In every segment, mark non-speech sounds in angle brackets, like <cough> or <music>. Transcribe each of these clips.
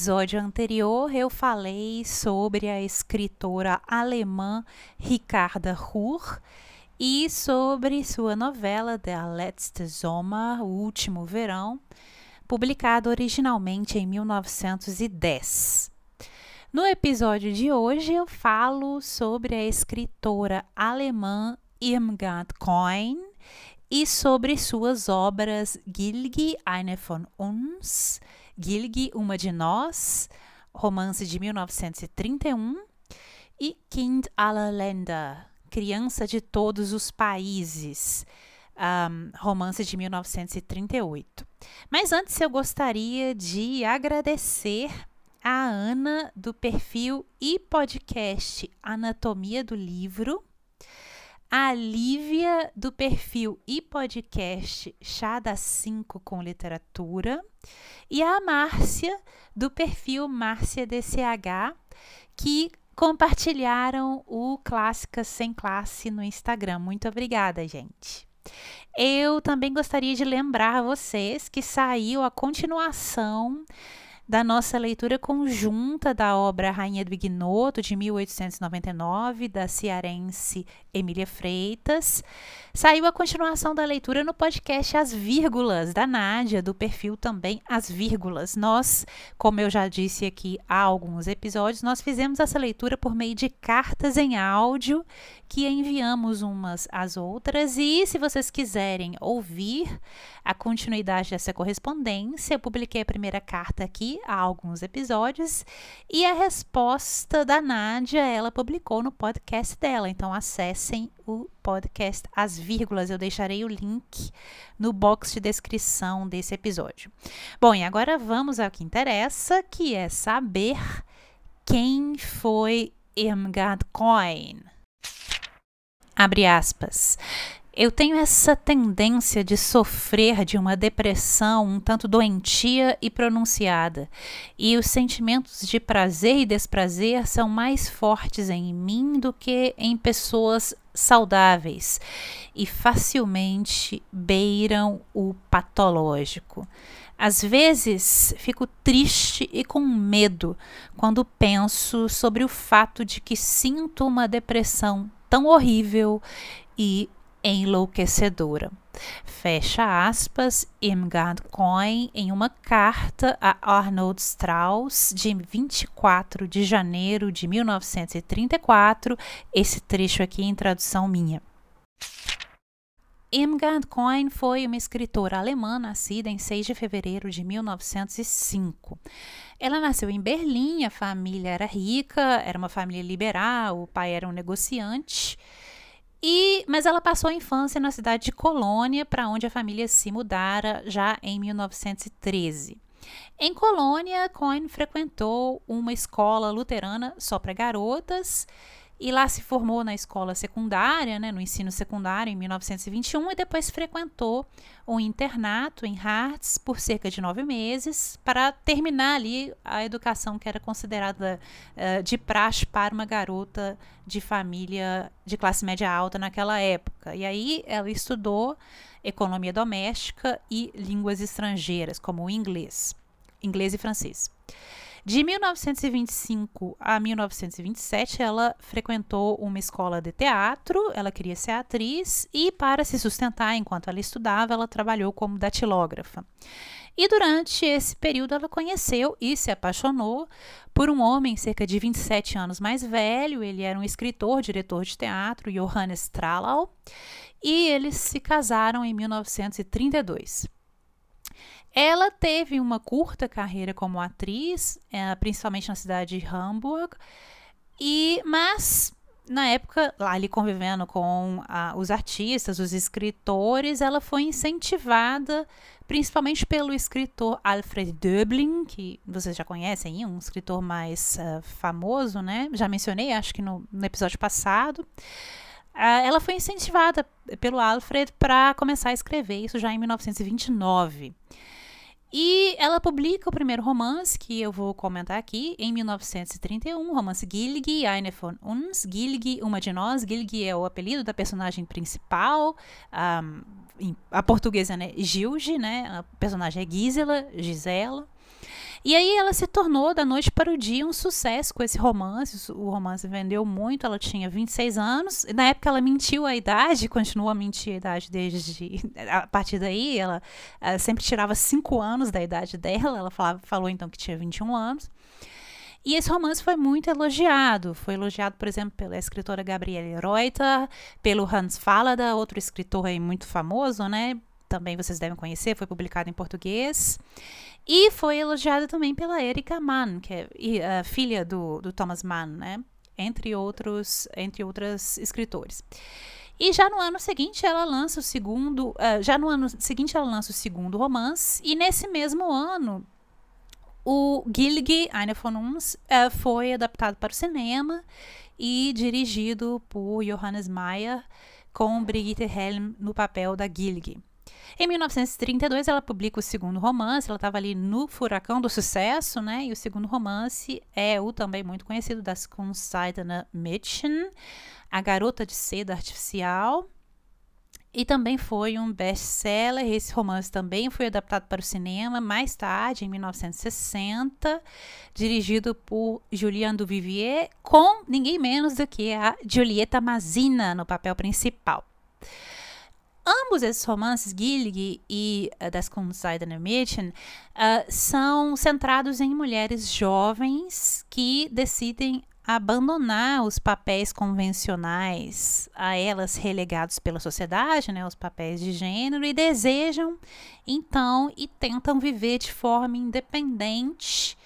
Episódio anterior, eu falei sobre a escritora alemã Ricarda Ruhr e sobre sua novela Der letzte Sommer, O Último Verão, publicada originalmente em 1910. No episódio de hoje, eu falo sobre a escritora alemã Irmgard Coin e sobre suas obras Gilgi, eine von uns, Gilgi, Uma de Nós, romance de 1931, e Kind Länder, Criança de Todos os Países, um, romance de 1938. Mas antes eu gostaria de agradecer a Ana do perfil e podcast Anatomia do Livro, a Lívia do perfil e podcast Chá das 5 com Literatura e a Márcia do perfil Márcia DCH que compartilharam o Clássicas Sem Classe no Instagram. Muito obrigada, gente. Eu também gostaria de lembrar vocês que saiu a continuação da nossa leitura conjunta da obra Rainha do Ignoto, de 1899, da cearense Emília Freitas. Saiu a continuação da leitura no podcast As Vírgulas, da Nádia, do perfil também As Vírgulas. Nós, como eu já disse aqui há alguns episódios, nós fizemos essa leitura por meio de cartas em áudio que enviamos umas às outras. E se vocês quiserem ouvir a continuidade dessa correspondência, eu publiquei a primeira carta aqui há alguns episódios e a resposta da Nádia ela publicou no podcast dela. Então acessem o podcast As Vírgulas. Eu deixarei o link no box de descrição desse episódio. Bom, e agora vamos ao que interessa, que é saber quem foi Irmgard Coin. Abre aspas. Eu tenho essa tendência de sofrer de uma depressão um tanto doentia e pronunciada, e os sentimentos de prazer e desprazer são mais fortes em mim do que em pessoas saudáveis e facilmente beiram o patológico. Às vezes fico triste e com medo quando penso sobre o fato de que sinto uma depressão tão horrível e enlouquecedora. Fecha aspas, Irmgard Coin em uma carta a Arnold Strauss de 24 de janeiro de 1934, esse trecho aqui em tradução minha. Irmgard Coin foi uma escritora alemã nascida em 6 de fevereiro de 1905. Ela nasceu em Berlim, a família era rica, era uma família liberal, o pai era um negociante. E, mas ela passou a infância na cidade de Colônia, para onde a família se mudara já em 1913. Em Colônia, Cohen frequentou uma escola luterana só para garotas e lá se formou na escola secundária, né, no ensino secundário, em 1921, e depois frequentou um internato em Hartz por cerca de nove meses para terminar ali a educação que era considerada uh, de praxe para uma garota de família de classe média alta naquela época. E aí ela estudou economia doméstica e línguas estrangeiras, como o inglês, inglês e francês. De 1925 a 1927, ela frequentou uma escola de teatro, ela queria ser atriz e, para se sustentar enquanto ela estudava, ela trabalhou como datilógrafa. E durante esse período ela conheceu e se apaixonou por um homem cerca de 27 anos mais velho. Ele era um escritor, diretor de teatro, Johannes Trallau, e eles se casaram em 1932. Ela teve uma curta carreira como atriz, é, principalmente na cidade de Hamburg, e mas na época, lá ali convivendo com ah, os artistas, os escritores, ela foi incentivada principalmente pelo escritor Alfred Döblin, que vocês já conhecem, um escritor mais uh, famoso, né? Já mencionei, acho que no, no episódio passado. Uh, ela foi incentivada pelo Alfred para começar a escrever, isso já em 1929. E ela publica o primeiro romance, que eu vou comentar aqui, em 1931, o romance Gilgi, Eine von uns. Gilgi, uma de nós. Gilgi é o apelido da personagem principal. Um, a portuguesa é Gilge, né? A personagem é Gisela, Gisela. E aí ela se tornou da noite para o dia um sucesso com esse romance. O romance vendeu muito, ela tinha 26 anos. Na época ela mentiu a idade, continua a mentir a idade desde a partir daí, ela, ela sempre tirava 5 anos da idade dela. Ela falava, falou então que tinha 21 anos. E esse romance foi muito elogiado. Foi elogiado, por exemplo, pela escritora Gabriele Reuter, pelo Hans Fallada, outro escritor aí muito famoso, né? Também vocês devem conhecer, foi publicado em português. E foi elogiada também pela Erika Mann, que é a filha do, do Thomas Mann, né? Entre outros, entre outras escritores. E já no ano seguinte ela lança o segundo, uh, já no ano seguinte ela lança o segundo romance e nesse mesmo ano o Gilgi Eine von uns uh, foi adaptado para o cinema e dirigido por Johannes Meyer com Brigitte Helm no papel da Gilgi. Em 1932, ela publica o segundo romance, ela estava ali no furacão do sucesso, né? E o segundo romance é o também muito conhecido das Kunstseidene Mädchen, A Garota de Seda Artificial. E também foi um best-seller. Esse romance também foi adaptado para o cinema mais tarde, em 1960, dirigido por Julien Duvivier, com ninguém menos do que a Giulietta Mazina no papel principal. Ambos esses romances, Gillig e uh, Das Kunstseidene Mädchen, uh, são centrados em mulheres jovens que decidem abandonar os papéis convencionais a elas relegados pela sociedade, né, os papéis de gênero, e desejam então e tentam viver de forma independente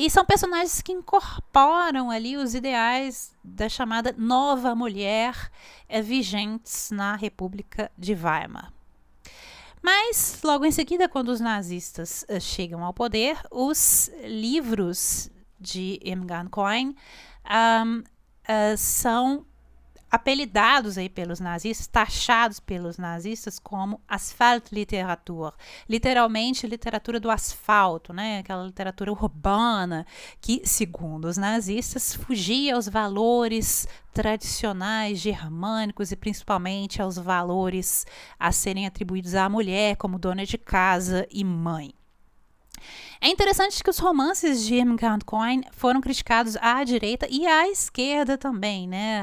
e são personagens que incorporam ali os ideais da chamada nova mulher é, vigentes na República de Weimar. Mas, logo em seguida, quando os nazistas uh, chegam ao poder, os livros de Imgan Coin um, uh, são apelidados aí pelos nazistas, taxados pelos nazistas como asfaltliteratur, literalmente literatura do asfalto, né? Aquela literatura urbana que, segundo os nazistas, fugia aos valores tradicionais germânicos e principalmente aos valores a serem atribuídos à mulher como dona de casa e mãe. É interessante que os romances de Irmgard Coin foram criticados à direita e à esquerda também, né?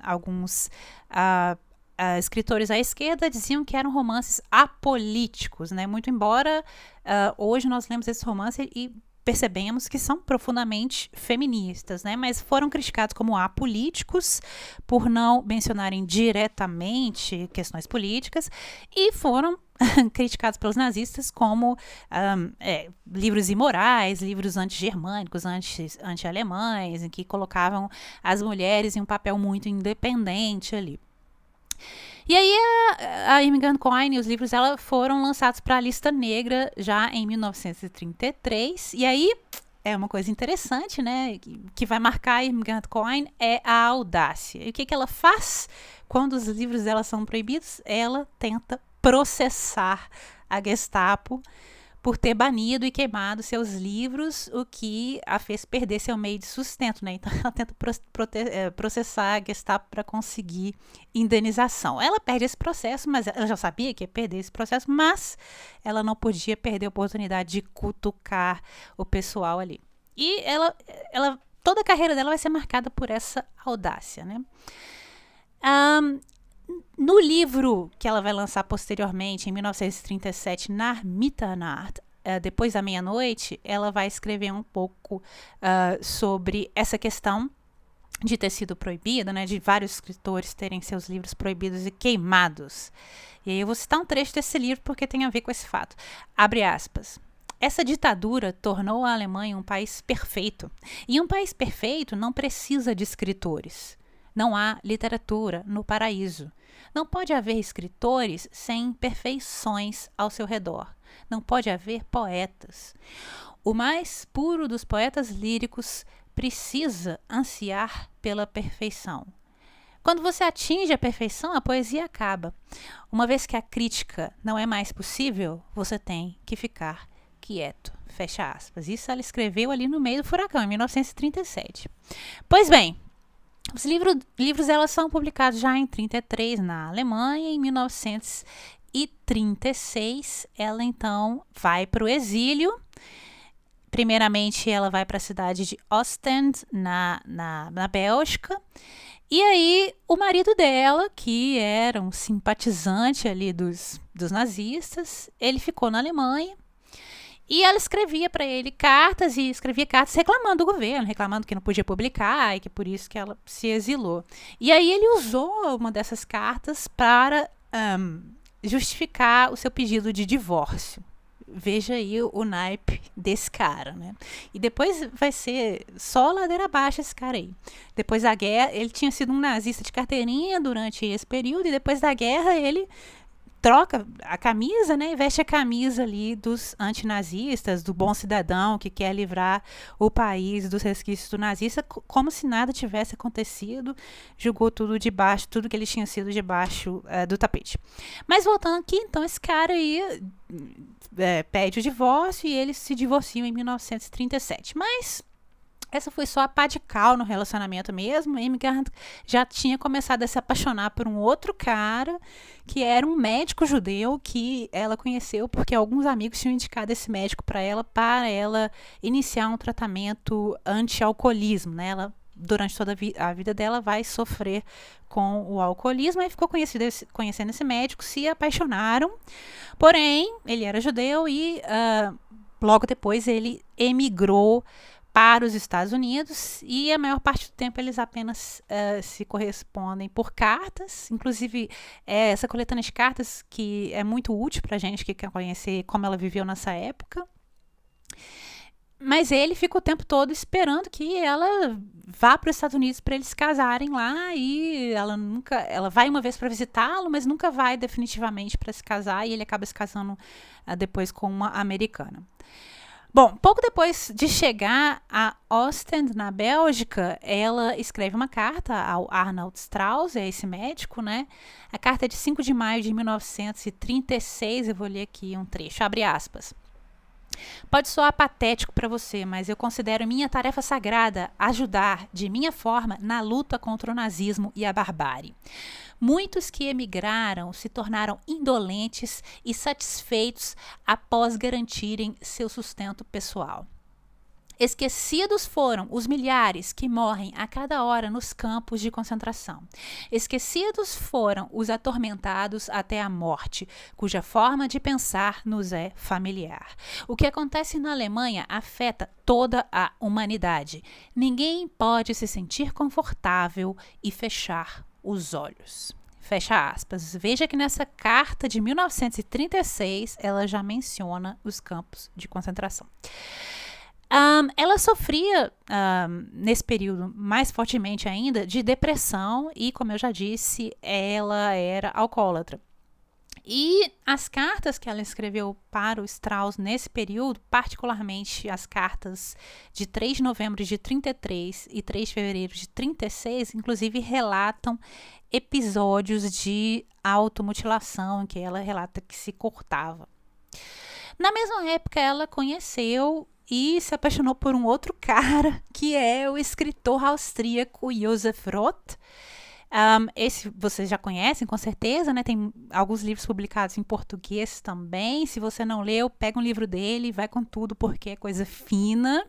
alguns escritores à esquerda diziam que eram romances apolíticos, né? Muito embora uh, hoje nós lemos esse romance e percebemos que são profundamente feministas, né? Mas foram criticados como apolíticos por não mencionarem diretamente questões políticas e foram <laughs> criticados pelos nazistas como um, é, livros imorais, livros anti-germânicos, anti-alemães, em que colocavam as mulheres em um papel muito independente ali. E aí a, a Immigrant Coin e os livros dela foram lançados para a lista negra já em 1933. E aí é uma coisa interessante, né? Que vai marcar Irmgard Coin é a audácia. E o que, que ela faz quando os livros dela são proibidos? Ela tenta processar a Gestapo por ter banido e queimado seus livros, o que a fez perder seu meio de sustento, né? Então <laughs> ela tenta eh, processar a Gestapo para conseguir indenização. Ela perde esse processo, mas ela já sabia que ia perder esse processo, mas ela não podia perder a oportunidade de cutucar o pessoal ali. E ela, ela toda a carreira dela vai ser marcada por essa audácia, né? Um, no livro que ela vai lançar posteriormente, em 1937, Nar Mitternacht, uh, depois da meia-noite, ela vai escrever um pouco uh, sobre essa questão de ter sido proibida, né, de vários escritores terem seus livros proibidos e queimados. E aí eu vou citar um trecho desse livro porque tem a ver com esse fato. Abre aspas. Essa ditadura tornou a Alemanha um país perfeito. E um país perfeito não precisa de escritores. Não há literatura no paraíso. Não pode haver escritores sem perfeições ao seu redor. Não pode haver poetas. O mais puro dos poetas líricos precisa ansiar pela perfeição. Quando você atinge a perfeição, a poesia acaba. Uma vez que a crítica não é mais possível, você tem que ficar quieto. Fecha aspas. Isso ela escreveu ali no meio do furacão, em 1937. Pois bem, os livros, livros elas são publicados já em 33 na Alemanha, em 1936 ela então vai para o exílio. Primeiramente ela vai para a cidade de Ostend, na, na, na Bélgica. E aí, o marido dela, que era um simpatizante ali dos, dos nazistas, ele ficou na Alemanha e ela escrevia para ele cartas e escrevia cartas reclamando do governo, reclamando que não podia publicar e que por isso que ela se exilou. E aí ele usou uma dessas cartas para um, justificar o seu pedido de divórcio. Veja aí o, naipe desse cara, né? E depois vai ser só ladeira abaixo esse cara aí. Depois da guerra, ele tinha sido um nazista de carteirinha durante esse período e depois da guerra ele troca a camisa, né, e veste a camisa ali dos antinazistas, do bom cidadão que quer livrar o país dos resquícios do nazista, como se nada tivesse acontecido, jogou tudo debaixo, tudo que ele tinha sido debaixo uh, do tapete. Mas voltando aqui, então esse cara aí é, pede o divórcio e eles se divorciam em 1937. Mas essa foi só a pá de cal no relacionamento mesmo. Amy Garrett já tinha começado a se apaixonar por um outro cara, que era um médico judeu que ela conheceu porque alguns amigos tinham indicado esse médico para ela, para ela iniciar um tratamento anti-alcoolismo. Né? Ela, durante toda a, vi a, vida dela, vai sofrer com o alcoolismo. Aí ficou conhecido, conhecendo esse médico, se apaixonaram. Porém, ele era judeu e uh, logo depois ele emigrou para os Estados Unidos e a maior parte do tempo eles apenas uh, se correspondem por cartas. Inclusive, é essa coletânea de cartas que é muito útil para a gente que quer conhecer como ela viveu nessa época. Mas ele fica o tempo todo esperando que ela vá para os Estados Unidos para eles casarem lá e ela nunca, ela vai uma vez para visitá-lo, mas nunca vai definitivamente para se casar e ele acaba se casando uh, depois com uma americana. Bom, pouco depois de chegar a Ostend, na Bélgica, ela escreve uma carta ao Arnold Strauss, é esse médico, né? A carta é de 5 de maio de 1936, eu vou ler aqui um trecho, abre aspas. Pode soar patético para você, mas eu considero minha tarefa sagrada ajudar, de minha forma, na luta contra o nazismo e a barbárie. Muitos que emigraram se tornaram indolentes e satisfeitos após garantirem seu sustento pessoal. Esquecidos foram os milhares que morrem a cada hora nos campos de concentração. Esquecidos foram os atormentados até a morte, cuja forma de pensar nos é familiar. O que acontece na Alemanha afeta toda a humanidade. Ninguém pode se sentir confortável e fechar os olhos. Fecha aspas. Veja que nessa carta de 1936 ela já menciona os campos de concentração. Um, ela sofria, um, nesse período, mais fortemente ainda, de depressão e, como eu já disse, ela era alcoólatra. E as cartas que ela escreveu para o Strauss nesse período, particularmente as cartas de 3 de novembro de 33 e 3 de fevereiro de 36, inclusive relatam episódios de automutilação, em que ela relata que se cortava. Na mesma época, ela conheceu e se apaixonou por um outro cara, <laughs> que é o escritor austríaco Josef Roth. Um, esse vocês já conhecem, com certeza, né? Tem alguns livros publicados em português também. Se você não leu, pega um livro dele, vai com tudo, porque é coisa fina.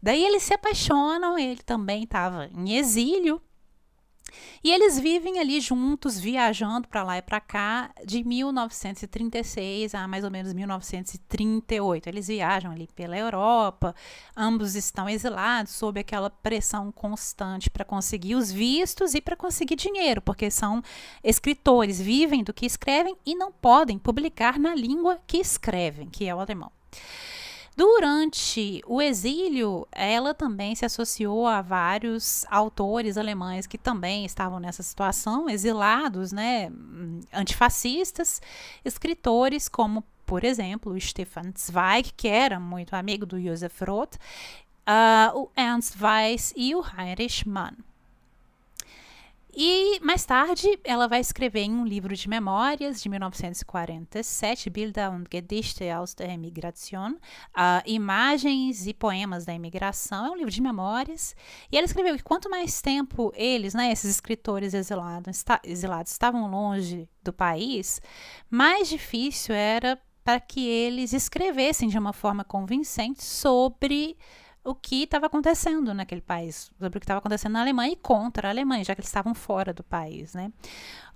Daí eles se apaixonam, ele também estava em exílio e eles vivem ali juntos, viajando para lá e para cá, de 1936 a mais ou menos 1938. Eles viajam ali pela Europa, ambos estão exilados sob aquela pressão constante para conseguir os vistos e para conseguir dinheiro, porque são escritores, vivem do que escrevem e não podem publicar na língua que escrevem, que é o alemão. Durante o exílio, ela também se associou a vários autores alemães que também estavam nessa situação, exilados, né, antifascistas, escritores como, por exemplo, Stefan Zweig, que era muito amigo do Josef Roth, uh, o Ernst Weiss e o Heinrich Mann. E mais tarde, ela vai escrever em um livro de memórias de 1947, Bilder und Gedichte aus der Emigration, uh, Imagens e Poemas da Imigração. É um livro de memórias. E ela escreveu que quanto mais tempo eles, né, esses escritores exilados, exilados estavam longe do país, mais difícil era para que eles escrevessem de uma forma convincente sobre o que estava acontecendo naquele país, sobre o que estava acontecendo na Alemanha e contra a Alemanha, já que eles estavam fora do país, né?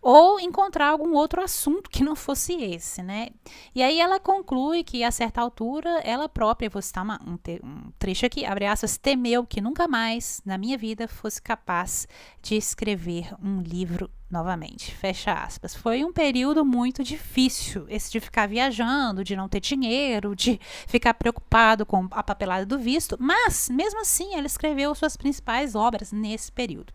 Ou encontrar algum outro assunto que não fosse esse, né? E aí ela conclui que a certa altura ela própria, vou citar uma, um, um trecho aqui, abre aspas, temeu que nunca mais na minha vida fosse capaz de escrever um livro novamente. Fecha aspas. Foi um período muito difícil, esse de ficar viajando, de não ter dinheiro, de ficar preocupado com a papelada do visto, mas mesmo assim ela escreveu suas principais obras nesse período.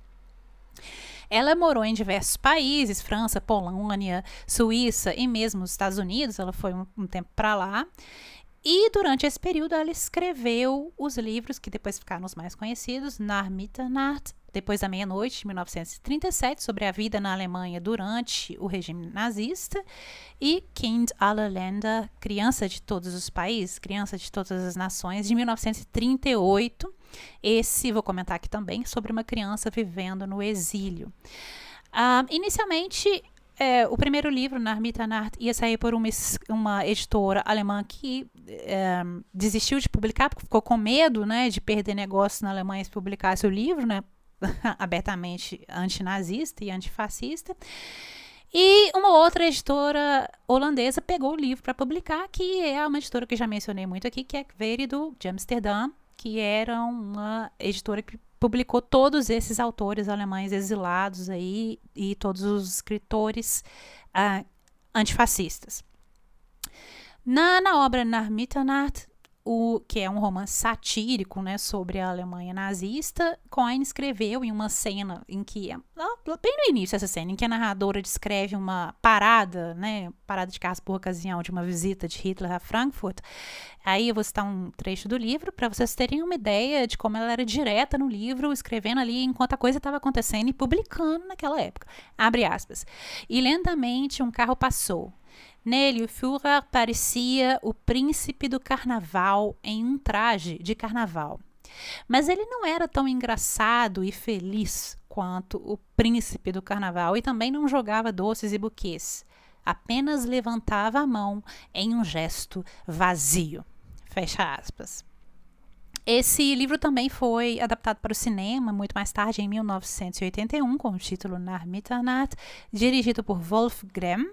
Ela morou em diversos países, França, Polônia, Suíça e mesmo os Estados Unidos. Ela foi um, um tempo para lá. E durante esse período ela escreveu os livros que depois ficaram os mais conhecidos, Nach Mitternacht, depois da meia-noite, de 1937, sobre a vida na Alemanha durante o regime nazista, e Kind aller Länder, Criança de Todos os Países, Criança de Todas as Nações, de 1938. Esse vou comentar aqui também sobre uma criança vivendo no exílio. Uh, inicialmente, é, o primeiro livro, Narmita Nart, ia sair por uma, uma editora alemã que é, desistiu de publicar, porque ficou com medo né, de perder negócio na Alemanha se publicasse o livro, né, <laughs> abertamente antinazista e antifascista. E uma outra editora holandesa pegou o livro para publicar, que é uma editora que já mencionei muito aqui, que é Verido, de Amsterdã, que era uma editora que publicou todos esses autores alemães exilados aí e todos os escritores uh, antifascistas. Na, na obra Nachmittagnacht, o que é um romance satírico, né, sobre a Alemanha nazista. Cohen escreveu em uma cena em que, bem no início essa cena, em que a narradora descreve uma parada, né, parada de carros por ocasião de uma visita de Hitler a Frankfurt. Aí eu vou citar um trecho do livro para vocês terem uma ideia de como ela era direta no livro, escrevendo ali enquanto a coisa estava acontecendo e publicando naquela época. Abre aspas. E lentamente um carro passou. Nele, o Führer parecia o príncipe do carnaval em um traje de carnaval. Mas ele não era tão engraçado e feliz quanto o príncipe do carnaval e também não jogava doces e buquês. Apenas levantava a mão em um gesto vazio. Fecha aspas. Esse livro também foi adaptado para o cinema muito mais tarde, em 1981, com o título Nach Mitternacht, dirigido por Wolf Grimm.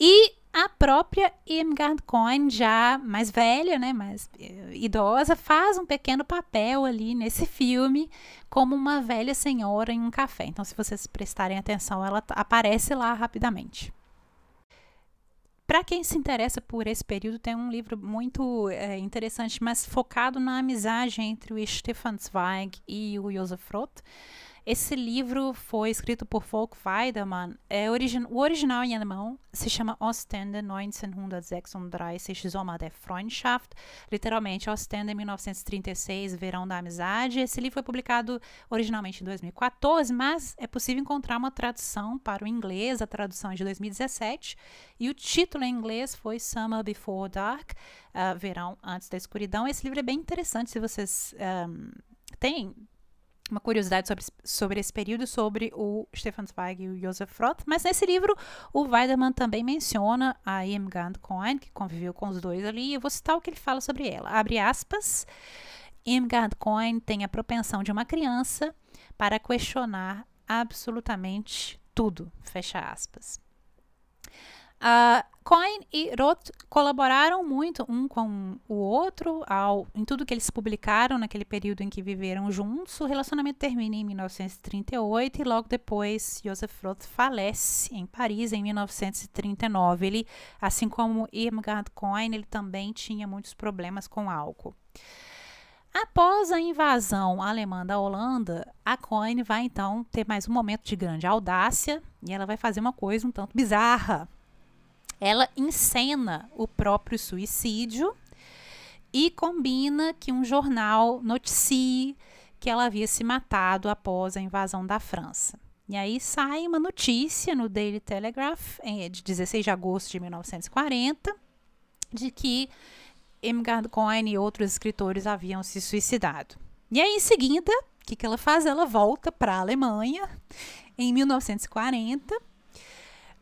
E a própria Irmgard Cohen, já mais velha, né, mais eh, idosa, faz um pequeno papel ali nesse filme como uma velha senhora em um café. Então, se vocês prestarem atenção, ela aparece lá rapidamente. Para quem se interessa por esse período, tem um livro muito é, interessante, mas focado na amizade entre o Stefan Zweig e o Josef Roth. Esse livro foi escrito por Volk Weidemann. É origin o original em alemão se chama Ostende 1936 Sommer der Freundschaft, literalmente Ostende 1936 Verão da Amizade. Esse livro foi publicado originalmente em 2014, mas é possível encontrar uma tradução para o inglês, a tradução é de 2017, e o título em inglês foi Summer Before Dark, uh, Verão Antes da Escuridão. Esse livro é bem interessante se vocês um, têm uma curiosidade sobre, sobre esse período, sobre o Stefan Zweig e o Josef Roth, mas nesse livro o Weidemann também menciona a Irmgard Cohen, que conviveu com os dois ali, e eu vou citar o que ele fala sobre ela. Abre aspas, Irmgard Cohen tem a propensão de uma criança para questionar absolutamente tudo, fecha aspas. Uh, Coin e Roth colaboraram muito um com o outro ao, em tudo que eles publicaram naquele período em que viveram juntos. O relacionamento termina em 1938 e logo depois Joseph Roth falece em Paris em 1939. Ele, assim como Irmgard Coin, ele também tinha muitos problemas com álcool. Após a invasão alemã da Holanda, a Coin vai então ter mais um momento de grande audácia e ela vai fazer uma coisa um tanto bizarra ela encena o próprio suicídio e combina que um jornal noticie que ela havia se matado após a invasão da França. E aí sai uma notícia no Daily Telegraph, de 16 de agosto de 1940, de que Emgard Cohen e outros escritores haviam se suicidado. E aí, em seguida, o que, que ela faz? Ela volta para a Alemanha em 1940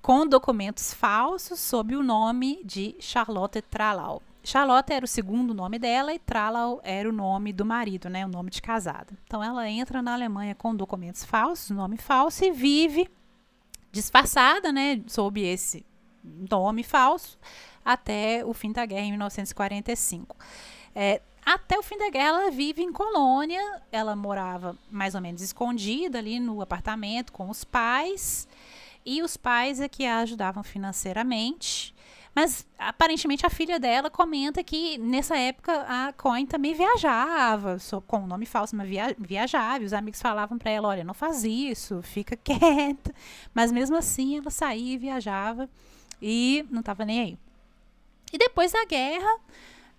com documentos falsos sob o nome de Charlotte Tralau. Charlotte era o segundo nome dela e Tralau era o nome do marido, né, o nome de casada. Então ela entra na Alemanha com documentos falsos, nome falso e vive disfarçada, né, sob esse nome falso até o fim da guerra em 1945. É, até o fim da guerra, ela vive em colônia. Ela morava mais ou menos escondida ali no apartamento com os pais. E os pais é que a ajudavam financeiramente. Mas aparentemente a filha dela comenta que nessa época a Coin também viajava, com o nome falso, mas via, viajava. E os amigos falavam para ela: olha, não faz isso, fica <laughs> quieta. Mas mesmo assim ela saía e viajava e não estava nem aí. E depois da guerra,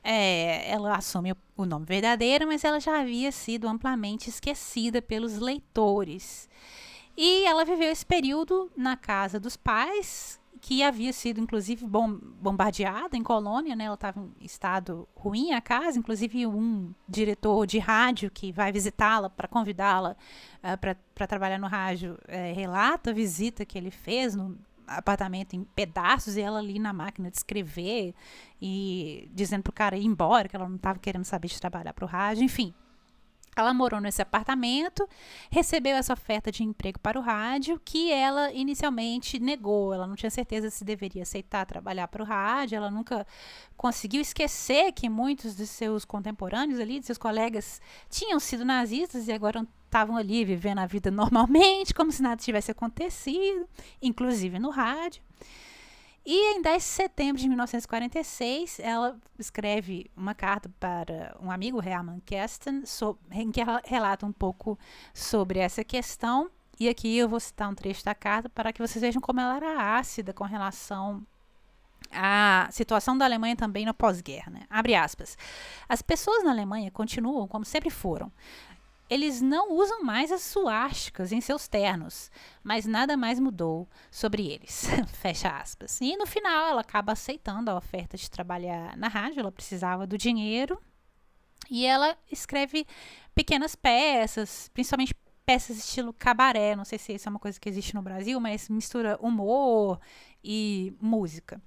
é, ela assume o nome verdadeiro, mas ela já havia sido amplamente esquecida pelos leitores. E ela viveu esse período na casa dos pais, que havia sido inclusive bom, bombardeada em colônia, né? Ela estava em estado ruim a casa, inclusive um diretor de rádio que vai visitá-la para convidá-la uh, para trabalhar no rádio uh, relata a visita que ele fez no apartamento em pedaços e ela ali na máquina de escrever e dizendo pro cara ir embora, que ela não estava querendo saber de trabalhar para o rádio, enfim. Ela morou nesse apartamento, recebeu essa oferta de emprego para o rádio, que ela inicialmente negou. Ela não tinha certeza se deveria aceitar trabalhar para o rádio. Ela nunca conseguiu esquecer que muitos de seus contemporâneos ali, de seus colegas, tinham sido nazistas e agora estavam ali vivendo a vida normalmente, como se nada tivesse acontecido, inclusive no rádio. E em 10 de setembro de 1946, ela escreve uma carta para um amigo, Herman Kesten, em que ela relata um pouco sobre essa questão. E aqui eu vou citar um trecho da carta para que vocês vejam como ela era ácida com relação à situação da Alemanha também no pós-guerra. Né? Abre aspas. As pessoas na Alemanha continuam como sempre foram eles não usam mais as suásticas em seus ternos, mas nada mais mudou sobre eles. <laughs> Fecha aspas. E no final ela acaba aceitando a oferta de trabalhar na rádio, ela precisava do dinheiro. E ela escreve pequenas peças, principalmente peças estilo cabaré. Não sei se isso é uma coisa que existe no Brasil, mas mistura humor e música.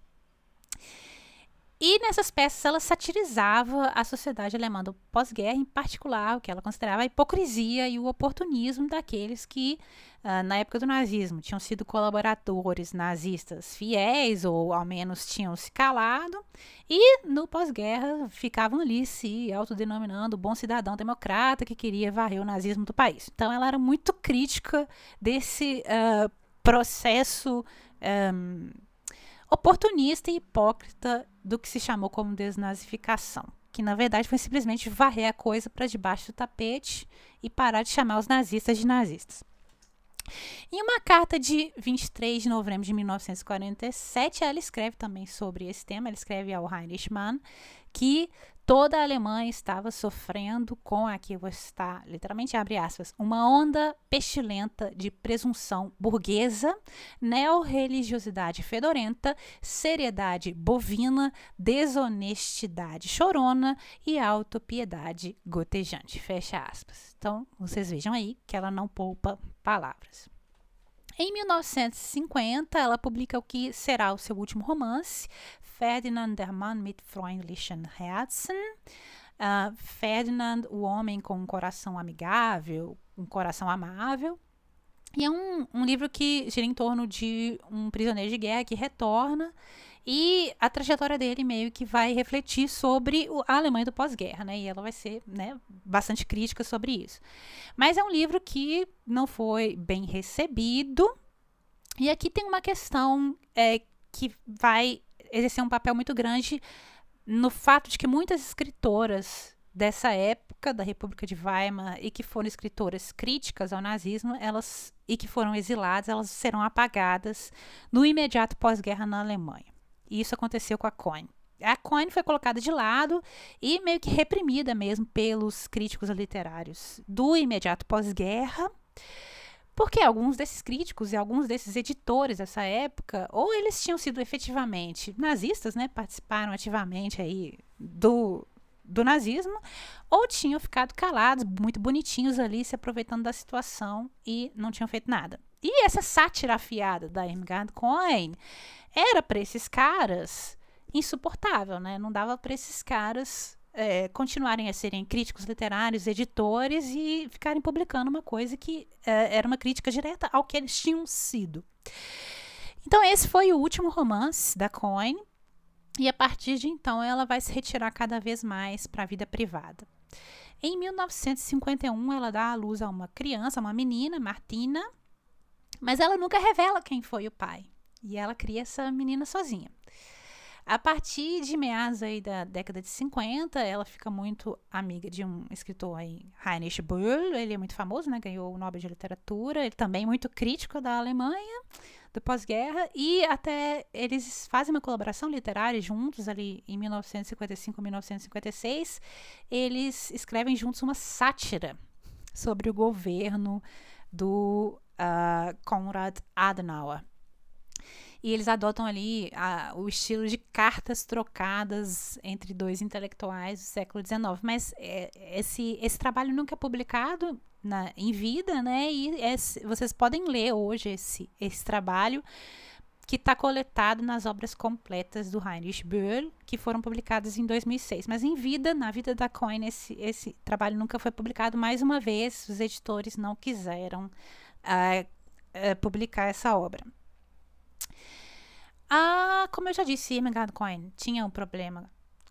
E nessas peças ela satirizava a sociedade alemã do pós-guerra, em particular o que ela considerava a hipocrisia e o oportunismo daqueles que, uh, na época do nazismo, tinham sido colaboradores nazistas fiéis ou ao menos tinham se calado, e no pós-guerra ficavam ali se autodenominando bom cidadão democrata que queria varrer o nazismo do país. Então ela era muito crítica desse uh, processo. Um, oportunista e hipócrita do que se chamou como desnazificação. que na verdade foi simplesmente varrer a coisa para debaixo do tapete e parar de chamar os nazistas de nazistas. Em uma carta de 23 de novembro de 1947, ela escreve também sobre esse tema. Ela escreve ao Heinrich Mann que toda a Alemanha estava sofrendo com, aqui vou estar literalmente abre aspas, uma onda pestilenta de presunção burguesa, neorreligiosidade fedorenta, seriedade bovina, desonestidade chorona e autopiedade gotejante. Fecha aspas. Então, vocês vejam aí que ela não poupa palavras. Em 1950, ela publica o que será o seu último romance, Ferdinand der Mann mit freundlichen Herzen. Uh, Ferdinand, o homem com um coração amigável, um coração amável. E é um, um livro que gira em torno de um prisioneiro de guerra que retorna e a trajetória dele meio que vai refletir sobre a Alemanha do pós-guerra, né? E ela vai ser né, bastante crítica sobre isso. Mas é um livro que não foi bem recebido. E aqui tem uma questão é, que vai exercer um papel muito grande no fato de que muitas escritoras dessa época da República de Weimar e que foram escritoras críticas ao nazismo, elas e que foram exiladas, elas serão apagadas no imediato pós-guerra na Alemanha. E isso aconteceu com a Coin. A Coin foi colocada de lado e meio que reprimida mesmo pelos críticos literários do imediato pós-guerra. Porque alguns desses críticos e alguns desses editores dessa época, ou eles tinham sido efetivamente nazistas, né, participaram ativamente aí do, do nazismo, ou tinham ficado calados, muito bonitinhos ali, se aproveitando da situação e não tinham feito nada. E essa sátira afiada da Irmgard Cohen era para esses caras insuportável, né? Não dava para esses caras é, continuarem a serem críticos literários, editores e ficarem publicando uma coisa que é, era uma crítica direta ao que eles tinham sido. Então, esse foi o último romance da Cohen, e a partir de então ela vai se retirar cada vez mais para a vida privada. Em 1951, ela dá à luz a uma criança, uma menina, Martina, mas ela nunca revela quem foi o pai. E ela cria essa menina sozinha. A partir de meados aí da década de 50, ela fica muito amiga de um escritor aí, Heinrich Böll. Ele é muito famoso, né? Ganhou o Nobel de Literatura. Ele também é muito crítico da Alemanha, do pós-guerra. E até eles fazem uma colaboração literária juntos ali em 1955, 1956. Eles escrevem juntos uma sátira sobre o governo do uh, Konrad Adenauer. E eles adotam ali a, o estilo de cartas trocadas entre dois intelectuais do século XIX. Mas é, esse, esse trabalho nunca é publicado na, em vida, né? E é, vocês podem ler hoje esse, esse trabalho que está coletado nas obras completas do Heinrich Böll, que foram publicadas em 2006. Mas em vida, na vida da Coin, esse, esse trabalho nunca foi publicado. Mais uma vez, os editores não quiseram uh, uh, publicar essa obra. Ah, como eu já disse, Irmgard Cohen tinha um problema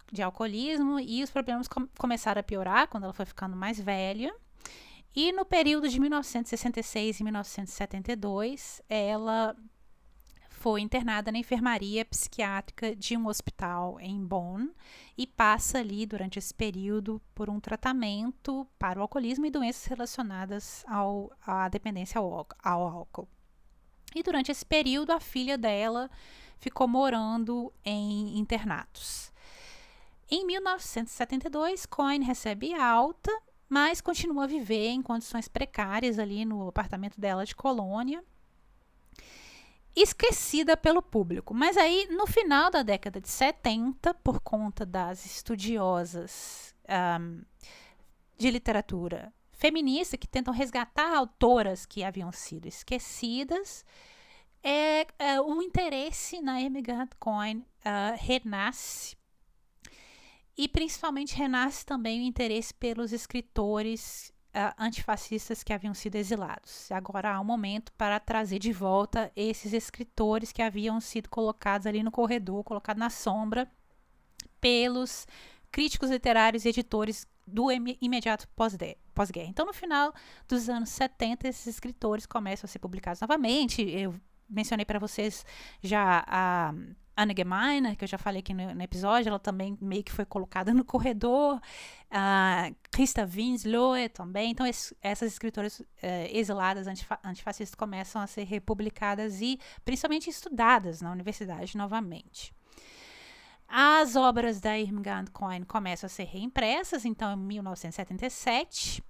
de alcoolismo e os problemas com começaram a piorar quando ela foi ficando mais velha. E no período de 1966 e 1972, ela foi internada na enfermaria psiquiátrica de um hospital em Bonn e passa ali durante esse período por um tratamento para o alcoolismo e doenças relacionadas ao, à dependência ao, ao álcool. E durante esse período, a filha dela ficou morando em internatos. Em 1972, Cohen recebe alta, mas continua a viver em condições precárias ali no apartamento dela de colônia, esquecida pelo público. Mas aí, no final da década de 70, por conta das estudiosas um, de literatura feminista que tentam resgatar autoras que haviam sido esquecidas, é, é o interesse na Emigrant Coin uh, renasce e principalmente renasce também o interesse pelos escritores uh, antifascistas que haviam sido exilados. Agora há um momento para trazer de volta esses escritores que haviam sido colocados ali no corredor, colocados na sombra pelos críticos literários e editores do imediato pós-guerra. Pós então, no final dos anos 70, esses escritores começam a ser publicados novamente. Eu mencionei para vocês já a Anne Gemeiner, que eu já falei aqui no, no, episódio, ela também meio que foi colocada no corredor. Uh, Christa Winslow também. Então, esse, essas escritoras uh, exiladas antifa antifascistas começam a ser republicadas e principalmente estudadas na universidade novamente. As obras da Irmgard Cohen começam a ser reimpressas, então, em 1977.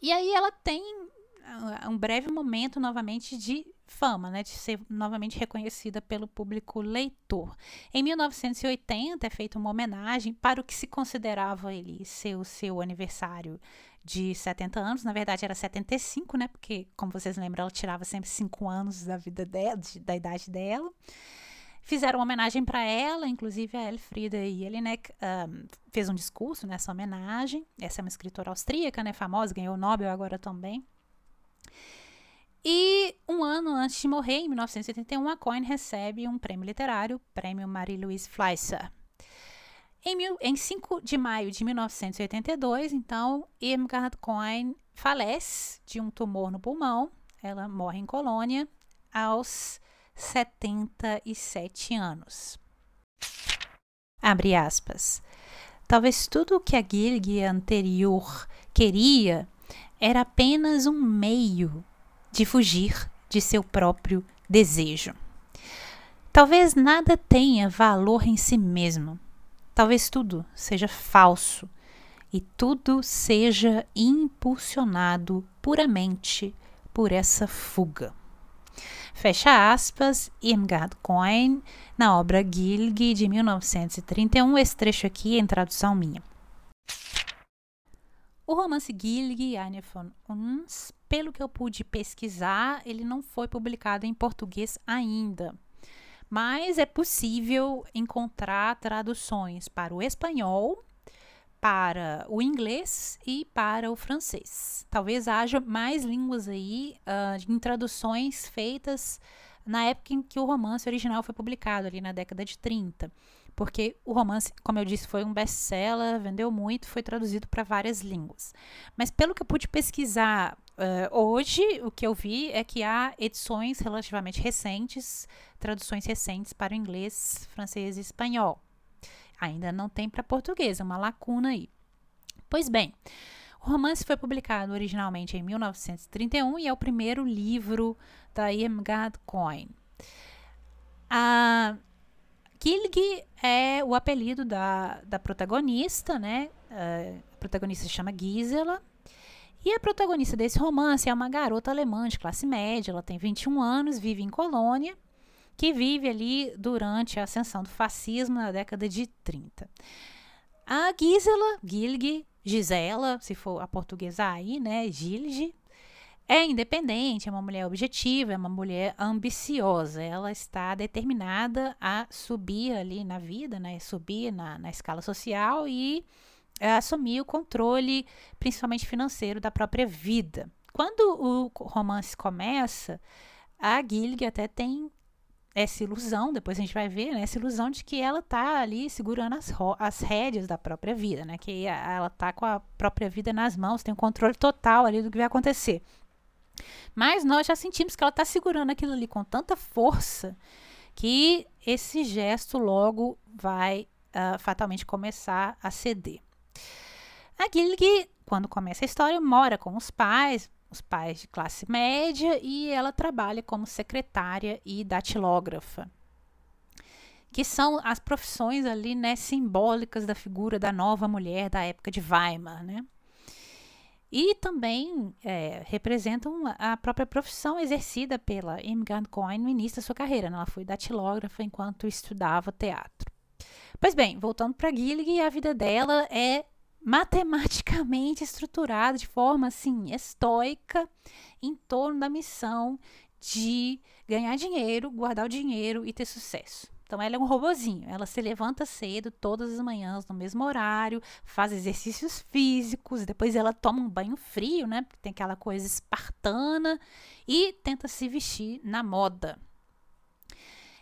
E aí ela tem um breve momento novamente de fama, né, de ser novamente reconhecida pelo público leitor. Em 1980 é feita uma homenagem para o que se considerava ele ser o seu aniversário de 70 anos, na verdade era 75, né, porque como vocês lembram, ela tirava sempre 5 anos da vida dela, de, da idade dela. Fizeram uma homenagem para ela, inclusive a Elfrieda Jelinek um, fez um discurso nessa homenagem. Essa é uma escritora austríaca, né, famosa, ganhou o Nobel agora também. E um ano antes de morrer, em 1981, a Cohen recebe um prêmio literário, Prêmio Marie-Louise Fleischer. Em, mil, em 5 de maio de 1982, então, Irmgard Cohen falece de um tumor no pulmão. Ela morre em Colônia aos 77 anos. Abre aspas. Talvez tudo o que a Gilg anterior queria era apenas um meio de fugir de seu próprio desejo. Talvez nada tenha valor em si mesmo. Talvez tudo seja falso e tudo seja impulsionado puramente por essa fuga. Fecha aspas, Irmgard Cohen, na obra Gilg de 1931, esse trecho aqui é em tradução minha. O romance Gilg, Eine von uns, pelo que eu pude pesquisar, ele não foi publicado em português ainda. Mas é possível encontrar traduções para o espanhol, para o inglês e para o francês. Talvez haja mais línguas aí uh, em traduções feitas na época em que o romance original foi publicado, ali na década de 30 porque o romance, como eu disse, foi um best-seller, vendeu muito, foi traduzido para várias línguas. Mas pelo que eu pude pesquisar uh, hoje, o que eu vi é que há edições relativamente recentes, traduções recentes para o inglês, francês e espanhol. Ainda não tem para português, é uma lacuna aí. Pois bem, o romance foi publicado originalmente em 1931 e é o primeiro livro da Irmgard Cohen. A Kilg é o apelido da, da protagonista, né? Uh, a protagonista se chama Gisela. E a protagonista desse romance é uma garota alemã de classe média, ela tem 21 anos, vive em Colônia, que vive ali durante a ascensão do fascismo na década de 30. A Gisela, Gilg, Gisela, se for a portuguesa aí, né, Gilge, é independente, é uma mulher objetiva, é uma mulher ambiciosa. Ela está determinada a subir ali na vida, né? Subir na, na escala social e é, assumir o controle, principalmente financeiro, da própria vida. Quando o romance começa, a Gilg até tem essa ilusão, depois a gente vai ver, né, essa ilusão de que ela está ali segurando as, as rédeas da própria vida, né, que ela está com a própria vida nas mãos, tem o um controle total ali do que vai acontecer. Mas nós já sentimos que ela está segurando aquilo ali com tanta força que esse gesto logo vai uh, fatalmente começar a ceder. A Gilg, quando começa a história, mora com os pais, os pais de classe média, e ela trabalha como secretária e datilógrafa, que são as profissões ali, né, simbólicas da figura da nova mulher da época de Weimar, né? E também é, representam a própria profissão exercida pela Irmgard Cohen no início da sua carreira. Né? Ela foi datilógrafa enquanto estudava teatro. Pois bem, voltando para Gillig, a vida dela é matematicamente estruturada de forma assim estoica em torno da missão de ganhar dinheiro, guardar o dinheiro e ter sucesso. Então ela é um robozinho. Ela se levanta cedo todas as manhãs no mesmo horário, faz exercícios físicos, depois ela toma um banho frio, né? Porque tem aquela coisa espartana e tenta se vestir na moda.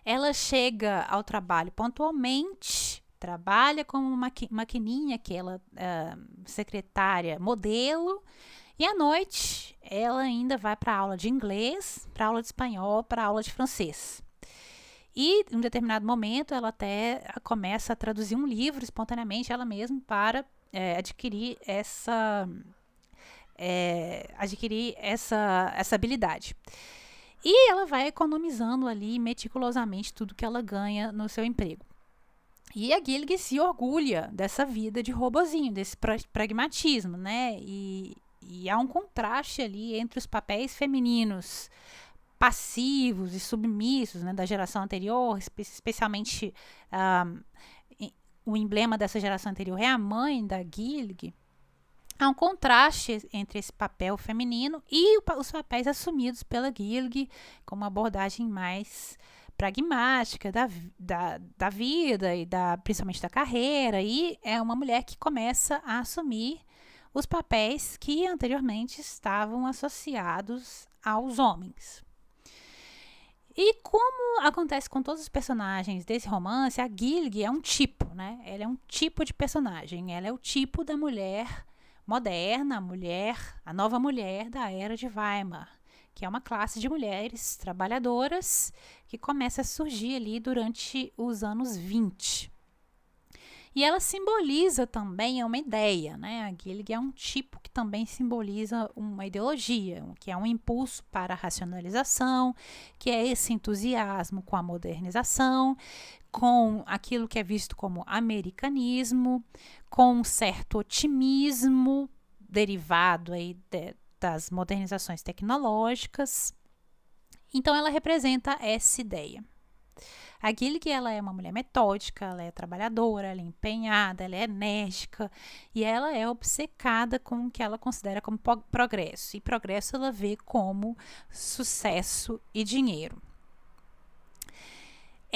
Ela chega ao trabalho pontualmente, trabalha como uma maquininha, aquela uh, secretária modelo, e à noite ela ainda vai para aula de inglês, para aula de espanhol, para aula de francês. E em um determinado momento ela até começa a traduzir um livro espontaneamente ela mesma para é, adquirir essa é, adquirir essa, essa habilidade. E ela vai economizando ali meticulosamente tudo que ela ganha no seu emprego. E a Gilg se orgulha dessa vida de robozinho, desse pra pragmatismo, né? E, e há um contraste ali entre os papéis femininos passivos e submissos né, da geração anterior, especialmente um, o emblema dessa geração anterior é a mãe da Gilg. Há um contraste entre esse papel feminino e os papéis assumidos pela Gilg, com uma abordagem mais pragmática da, da, da vida e da, principalmente da carreira. E é uma mulher que começa a assumir os papéis que anteriormente estavam associados aos homens. E como acontece com todos os personagens desse romance, a Gilg é um tipo, né? Ela é um tipo de personagem. Ela é o tipo da mulher moderna, a mulher, a nova mulher da era de Weimar, que é uma classe de mulheres trabalhadoras que começa a surgir ali durante os anos 20. E ela simboliza também uma ideia, né? A Gillig é um tipo que também simboliza uma ideologia, que é um impulso para a racionalização, que é esse entusiasmo com a modernização, com aquilo que é visto como americanismo, com um certo otimismo derivado aí de, das modernizações tecnológicas. Então ela representa essa ideia. A Gillig, ela é uma mulher metódica, ela é trabalhadora, ela é empenhada, ela é enérgica e ela é obcecada com o que ela considera como progresso. E progresso ela vê como sucesso e dinheiro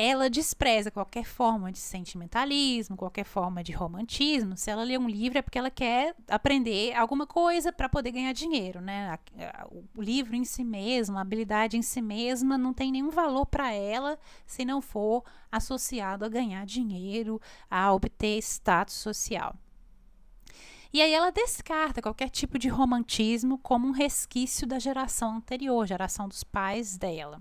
ela despreza qualquer forma de sentimentalismo, qualquer forma de romantismo. Se ela lê um livro é porque ela quer aprender alguma coisa para poder ganhar dinheiro, né? O livro em si mesmo, a habilidade em si mesma não tem nenhum valor para ela se não for associado a ganhar dinheiro, a obter status social. E aí ela descarta qualquer tipo de romantismo como um resquício da geração anterior, geração dos pais dela.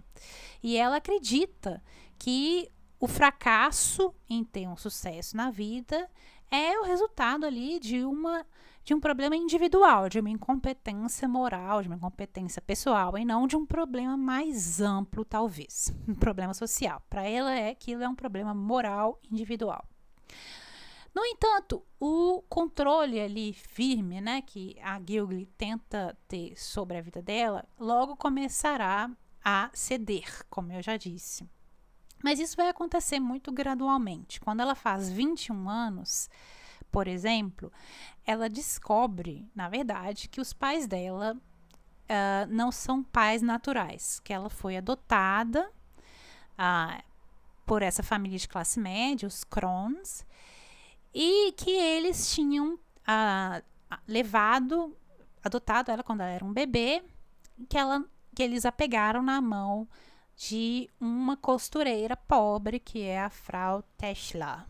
E ela acredita que o fracasso em ter um sucesso na vida é o resultado ali de uma de um problema individual, de uma incompetência moral, de uma incompetência pessoal, e não de um problema mais amplo, talvez, <laughs> um problema social. Para ela é aquilo é um problema moral individual. No entanto, o controle ali firme, né, que a Gilgly tenta ter sobre a vida dela, logo começará a ceder, como eu já disse. Mas isso vai acontecer muito gradualmente. Quando ela faz 21 anos, por exemplo, ela descobre, na verdade, que os pais dela uh, não são pais naturais, que ela foi adotada uh, por essa família de classe média, os Crons, e que eles tinham uh, levado, adotado ela quando ela era um bebê, que, ela, que eles a pegaram na mão de uma costureira pobre que é a Frau Tesla.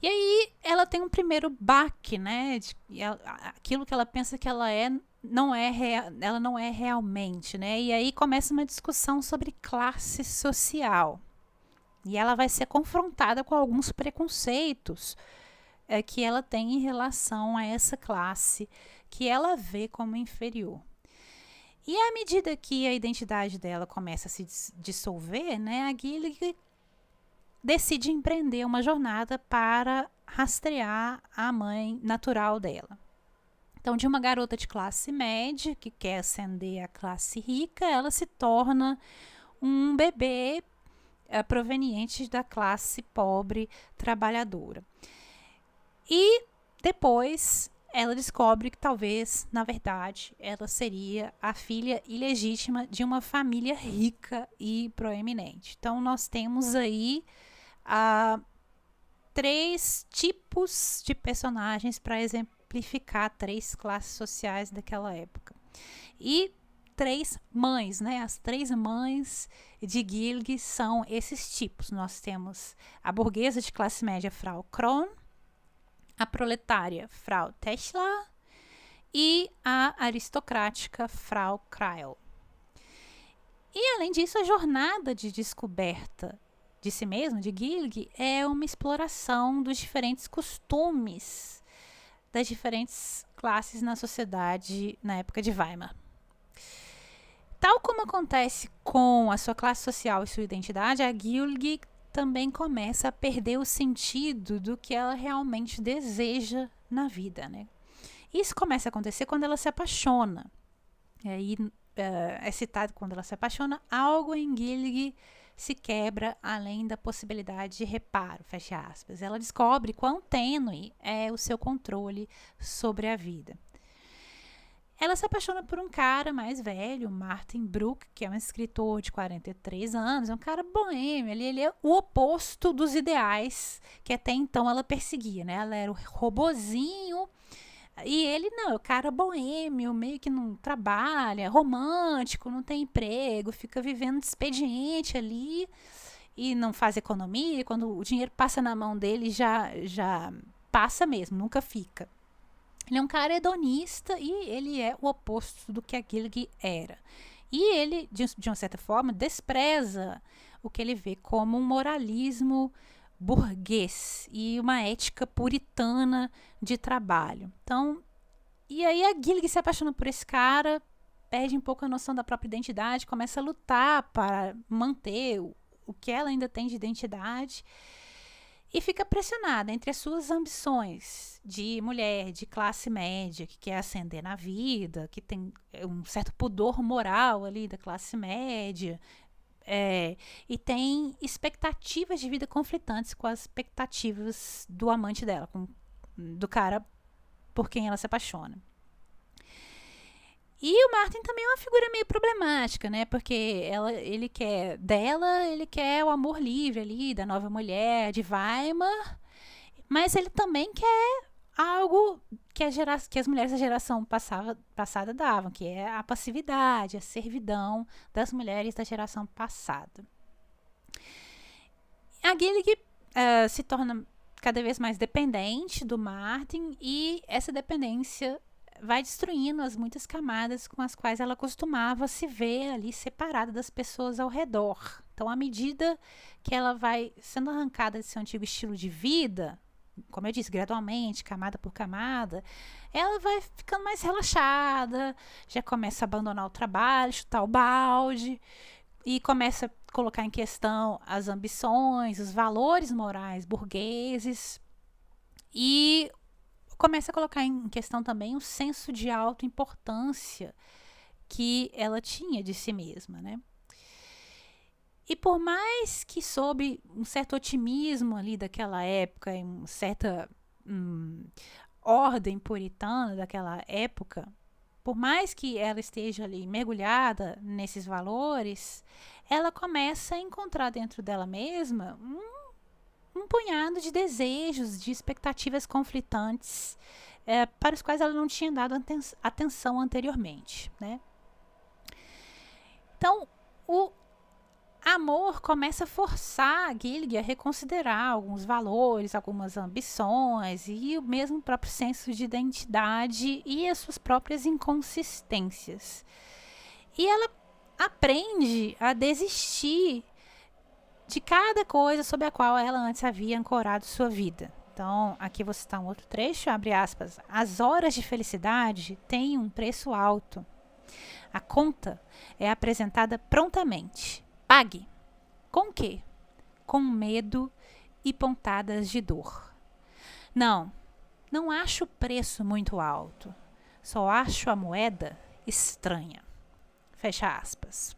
E aí ela tem um primeiro baque, né? De, ela, aquilo que ela pensa que ela é não é ela não é realmente, né? E aí começa uma discussão sobre classe social. E ela vai ser confrontada com alguns preconceitos é, que ela tem em relação a essa classe que ela vê como inferior. E à medida que a identidade dela começa a se dissolver, né, a Gillig decide empreender uma jornada para rastrear a mãe natural dela. Então, de uma garota de classe média que quer ascender à classe rica, ela se torna um bebê é, proveniente da classe pobre trabalhadora. E depois ela descobre que talvez, na verdade, ela seria a filha ilegítima de uma família rica e proeminente. Então, nós temos aí ah, três tipos de personagens para exemplificar três classes sociais daquela época. E três mães, né? As três mães de Gilg são esses tipos. Nós temos a burguesa de classe média Frau Kron, a proletária Frau Tesla e a aristocrática Frau Kreil. E além disso, a jornada de descoberta de si mesmo, de Gilg, é uma exploração dos diferentes costumes das diferentes classes na sociedade na época de Weimar. Tal como acontece com a sua classe social e sua identidade, a Gilg também começa a perder o sentido do que ela realmente deseja na vida, né? Isso começa a acontecer quando ela se apaixona. E aí uh, é citado quando ela se apaixona, algo em Gilg se quebra além da possibilidade de reparo, fecha aspas. Ela descobre quão tênue é o seu controle sobre a vida. Ela se apaixona por um cara mais velho, Martin Brook, que é um escritor de 43 anos, é um cara boêmio, ele, ele é o oposto dos ideais que até então ela perseguia, né? Ela era o robozinho e ele não, é o cara boêmio, meio que não trabalha, romântico, não tem emprego, fica vivendo de expediente ali e não faz economia. E quando o dinheiro passa na mão dele, já, já passa mesmo, nunca fica. Ele é um cara hedonista e ele é o oposto do que a Gilg era. E ele, de, de uma certa forma, despreza o que ele vê como um moralismo burguês e uma ética puritana de trabalho. Então, e aí a Gillig se apaixona por esse cara, perde um pouco a noção da própria identidade, começa a lutar para manter o, o que ela ainda tem de identidade e fica pressionada entre as suas ambições de mulher, de classe média, que quer ascender na vida, que tem um certo pudor moral ali da classe média, é, e tem expectativas de vida conflitantes com as expectativas do amante dela, com, do cara por quem ela se apaixona. E o Martin também é uma figura meio problemática, né? Porque ela, ele quer dela, ele quer o amor livre ali da nova mulher de Weimar, mas ele também quer algo que, gera, que as mulheres da geração passava, passada davam, que é a passividade, a servidão das mulheres da geração passada. A Gillig uh, se torna cada vez mais dependente do Martin e essa dependência vai destruindo as muitas camadas com as quais ela costumava se ver ali separada das pessoas ao redor. Então, à medida que ela vai sendo arrancada desse antigo estilo de vida, como eu disse, gradualmente, camada por camada, ela vai ficando mais relaxada, já começa a abandonar o trabalho, chutar o balde e começa a colocar em questão as ambições, os valores morais burgueses e começa a colocar em questão também o senso de autoimportância que ela tinha de si mesma, né? E por mais que sob um certo otimismo ali daquela época, uma certa hum, ordem puritana daquela época, por mais que ela esteja ali mergulhada nesses valores, ela começa a encontrar dentro dela mesma um, um punhado de desejos, de expectativas conflitantes, é, para os quais ela não tinha dado atenção anteriormente. Né? Então, o amor começa a forçar a Gilg a reconsiderar alguns valores, algumas ambições e o mesmo próprio senso de identidade e as suas próprias inconsistências. E ela aprende a desistir de cada coisa sobre a qual ela antes havia ancorado sua vida. Então, aqui você está um outro trecho, abre aspas. As horas de felicidade têm um preço alto. A conta é apresentada prontamente Pague. Com quê? Com medo e pontadas de dor. Não, não acho o preço muito alto. Só acho a moeda estranha. Fecha aspas.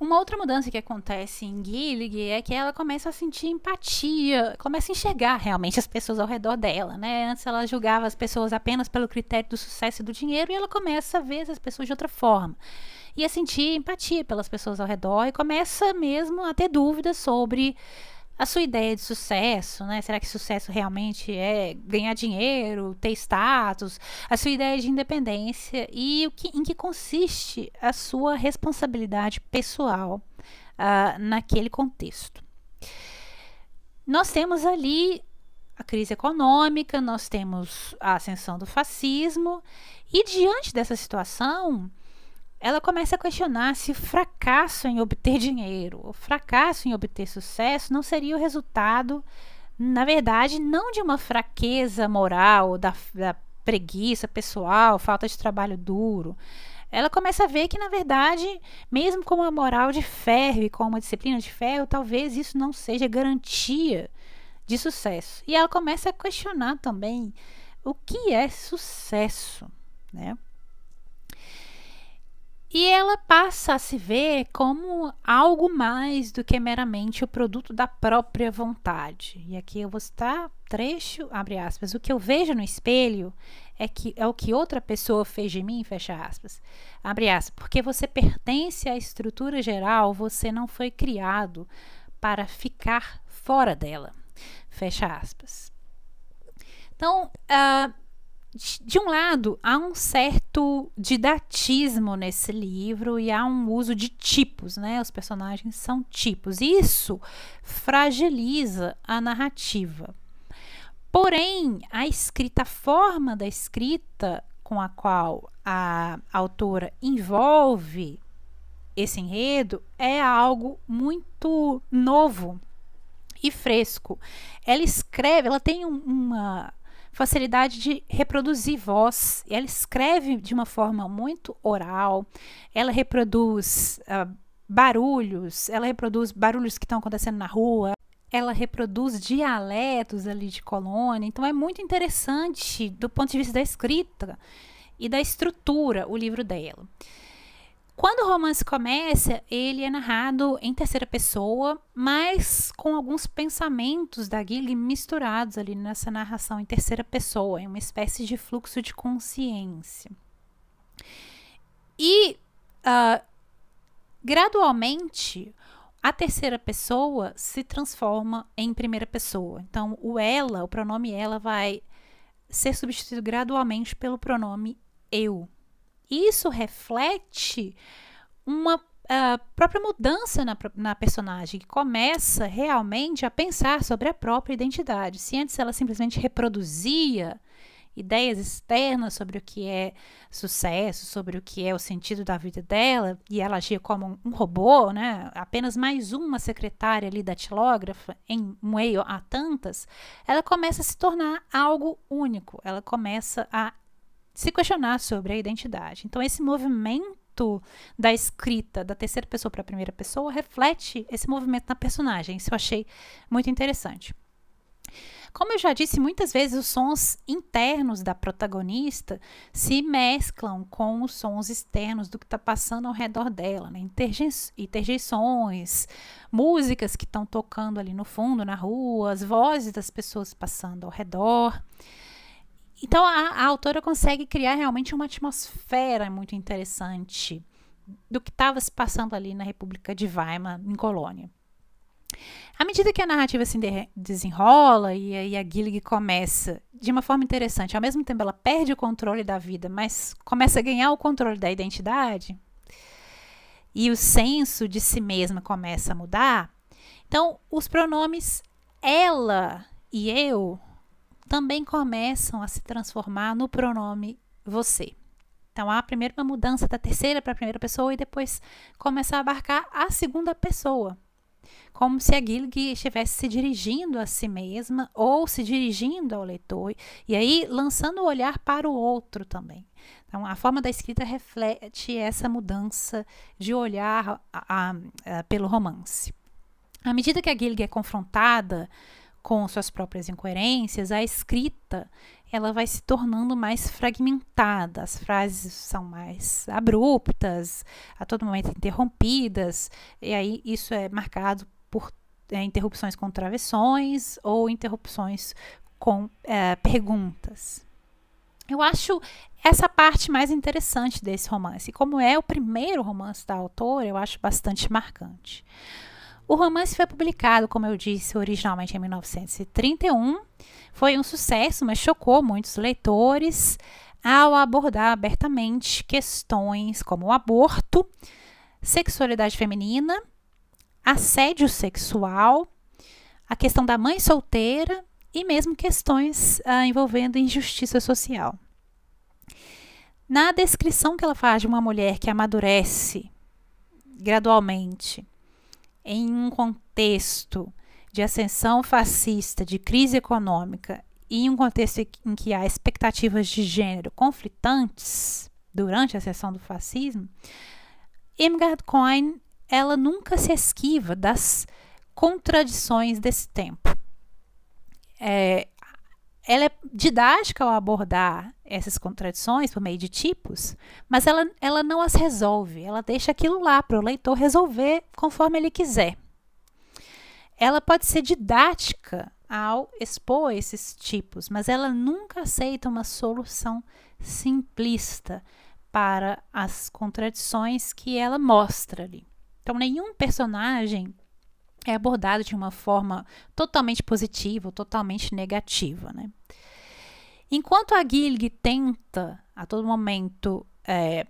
Uma outra mudança que acontece em Gillig é que ela começa a sentir empatia, começa a enxergar realmente as pessoas ao redor dela, né? Antes ela julgava as pessoas apenas pelo critério do sucesso e do dinheiro e ela começa a ver as pessoas de outra forma e a sentir empatia pelas pessoas ao redor e começa mesmo a ter dúvidas sobre a sua ideia de sucesso, né? Será que sucesso realmente é ganhar dinheiro, ter status? A sua ideia de independência e o que, em que consiste a sua responsabilidade pessoal uh, naquele contexto. Nós temos ali a crise econômica, nós temos a ascensão do fascismo, e diante dessa situação, ela começa a questionar se o fracasso em obter <laughs> dinheiro, o fracasso em obter sucesso não seria o resultado, na verdade, não de uma fraqueza moral, da, da preguiça pessoal, falta de trabalho duro. Ela começa a ver que, na verdade, mesmo com uma moral de ferro e com uma disciplina de ferro, talvez isso não seja garantia de sucesso. E ela começa a questionar também o que é sucesso, né? E ela passa a se ver como algo mais do que meramente o produto da própria vontade. E aqui eu vou citar trecho, abre aspas, o que eu vejo no espelho é que é o que outra pessoa fez de mim, fecha aspas. Abre aspas, porque você pertence à estrutura geral, você não foi criado para ficar fora dela. Fecha aspas. Então, uh, de um lado, há um certo didatismo nesse livro e há um uso de tipos, né? Os personagens são tipos. Isso fragiliza a narrativa. Porém, a escrita, a forma da escrita com a qual a autora envolve esse enredo é algo muito novo e fresco. Ela escreve, ela tem um, uma facilidade de reproduzir voz. Ela escreve de uma forma muito oral, ela reproduz uh, barulhos, ela reproduz barulhos que estão acontecendo na rua, ela reproduz dialetos ali de colônia. Então é muito interessante do ponto de vista da escrita e da estrutura o livro dela. Quando o romance começa, ele é narrado em terceira pessoa, mas com alguns pensamentos da Gilly misturados ali nessa narração em terceira pessoa, em uma espécie de fluxo de consciência. E uh, gradualmente a terceira pessoa se transforma em primeira pessoa. Então, o ela, o pronome ela, vai ser substituído gradualmente pelo pronome eu. Isso reflete uma própria mudança na, na personagem, que começa realmente a pensar sobre a própria identidade. Se antes ela simplesmente reproduzia ideias externas sobre o que é sucesso, sobre o que é o sentido da vida dela, e ela agia como um, robô, né? apenas mais uma secretária ali da tilógrafa, em meio a tantas, ela começa a se tornar algo único, ela começa a se questionar sobre a identidade. Então, esse movimento da escrita da terceira pessoa para a primeira pessoa reflete esse movimento na personagem. Isso eu achei muito interessante. Como eu já disse, muitas vezes os sons internos da protagonista se mesclam com os sons externos do que está passando ao redor dela, né? interjeições, músicas que estão tocando ali no fundo, na rua, as vozes das pessoas passando ao redor. Então a, a autora consegue criar realmente uma atmosfera muito interessante do que estava se passando ali na República de Weimar, em Colônia. À medida que a narrativa se desenrola e a Gillig começa de uma forma interessante, ao mesmo tempo ela perde o controle da vida, mas começa a ganhar o controle da identidade, e o senso de si mesma começa a mudar, então os pronomes ela e eu também começam a se transformar no pronome você. Então, há primeiro uma mudança da terceira para a primeira pessoa e depois começa a abarcar a segunda pessoa. Como se a Gilg estivesse se dirigindo a si mesma ou se dirigindo ao leitor, e aí lançando o olhar para o outro também. Então, a forma da escrita reflete essa mudança de olhar a, a, a, pelo romance. À medida que a Gilg é confrontada com suas próprias incoerências, a escrita ela vai se tornando mais fragmentada, as frases são mais abruptas, a todo momento interrompidas, e aí isso é marcado por é, interrupções com travessões ou interrupções com é, perguntas. Eu acho essa parte mais interessante desse romance. Como é o primeiro romance da autora, eu acho bastante marcante. O romance foi publicado, como eu disse, originalmente em 1931. Foi um sucesso, mas chocou muitos leitores ao abordar abertamente questões como o aborto, sexualidade feminina, assédio sexual, a questão da mãe solteira e mesmo questões ah, envolvendo injustiça social. na descrição que ela faz de uma mulher que amadurece gradualmente em um contexto de ascensão fascista, de crise econômica e em um contexto em que há expectativas de gênero conflitantes durante a sessão do fascismo, Irmgard Coin ela nunca se esquiva das contradições desse tempo. É, ela é didática ao abordar essas contradições por meio de tipos, mas ela, ela não as resolve, ela deixa aquilo lá para o leitor resolver conforme ele quiser. Ela pode ser didática ao expor esses tipos, mas ela nunca aceita uma solução simplista para as contradições que ela mostra ali. Então, nenhum personagem é abordado de uma forma totalmente positiva ou totalmente negativa. Né? Enquanto a Gilg tenta a todo momento é,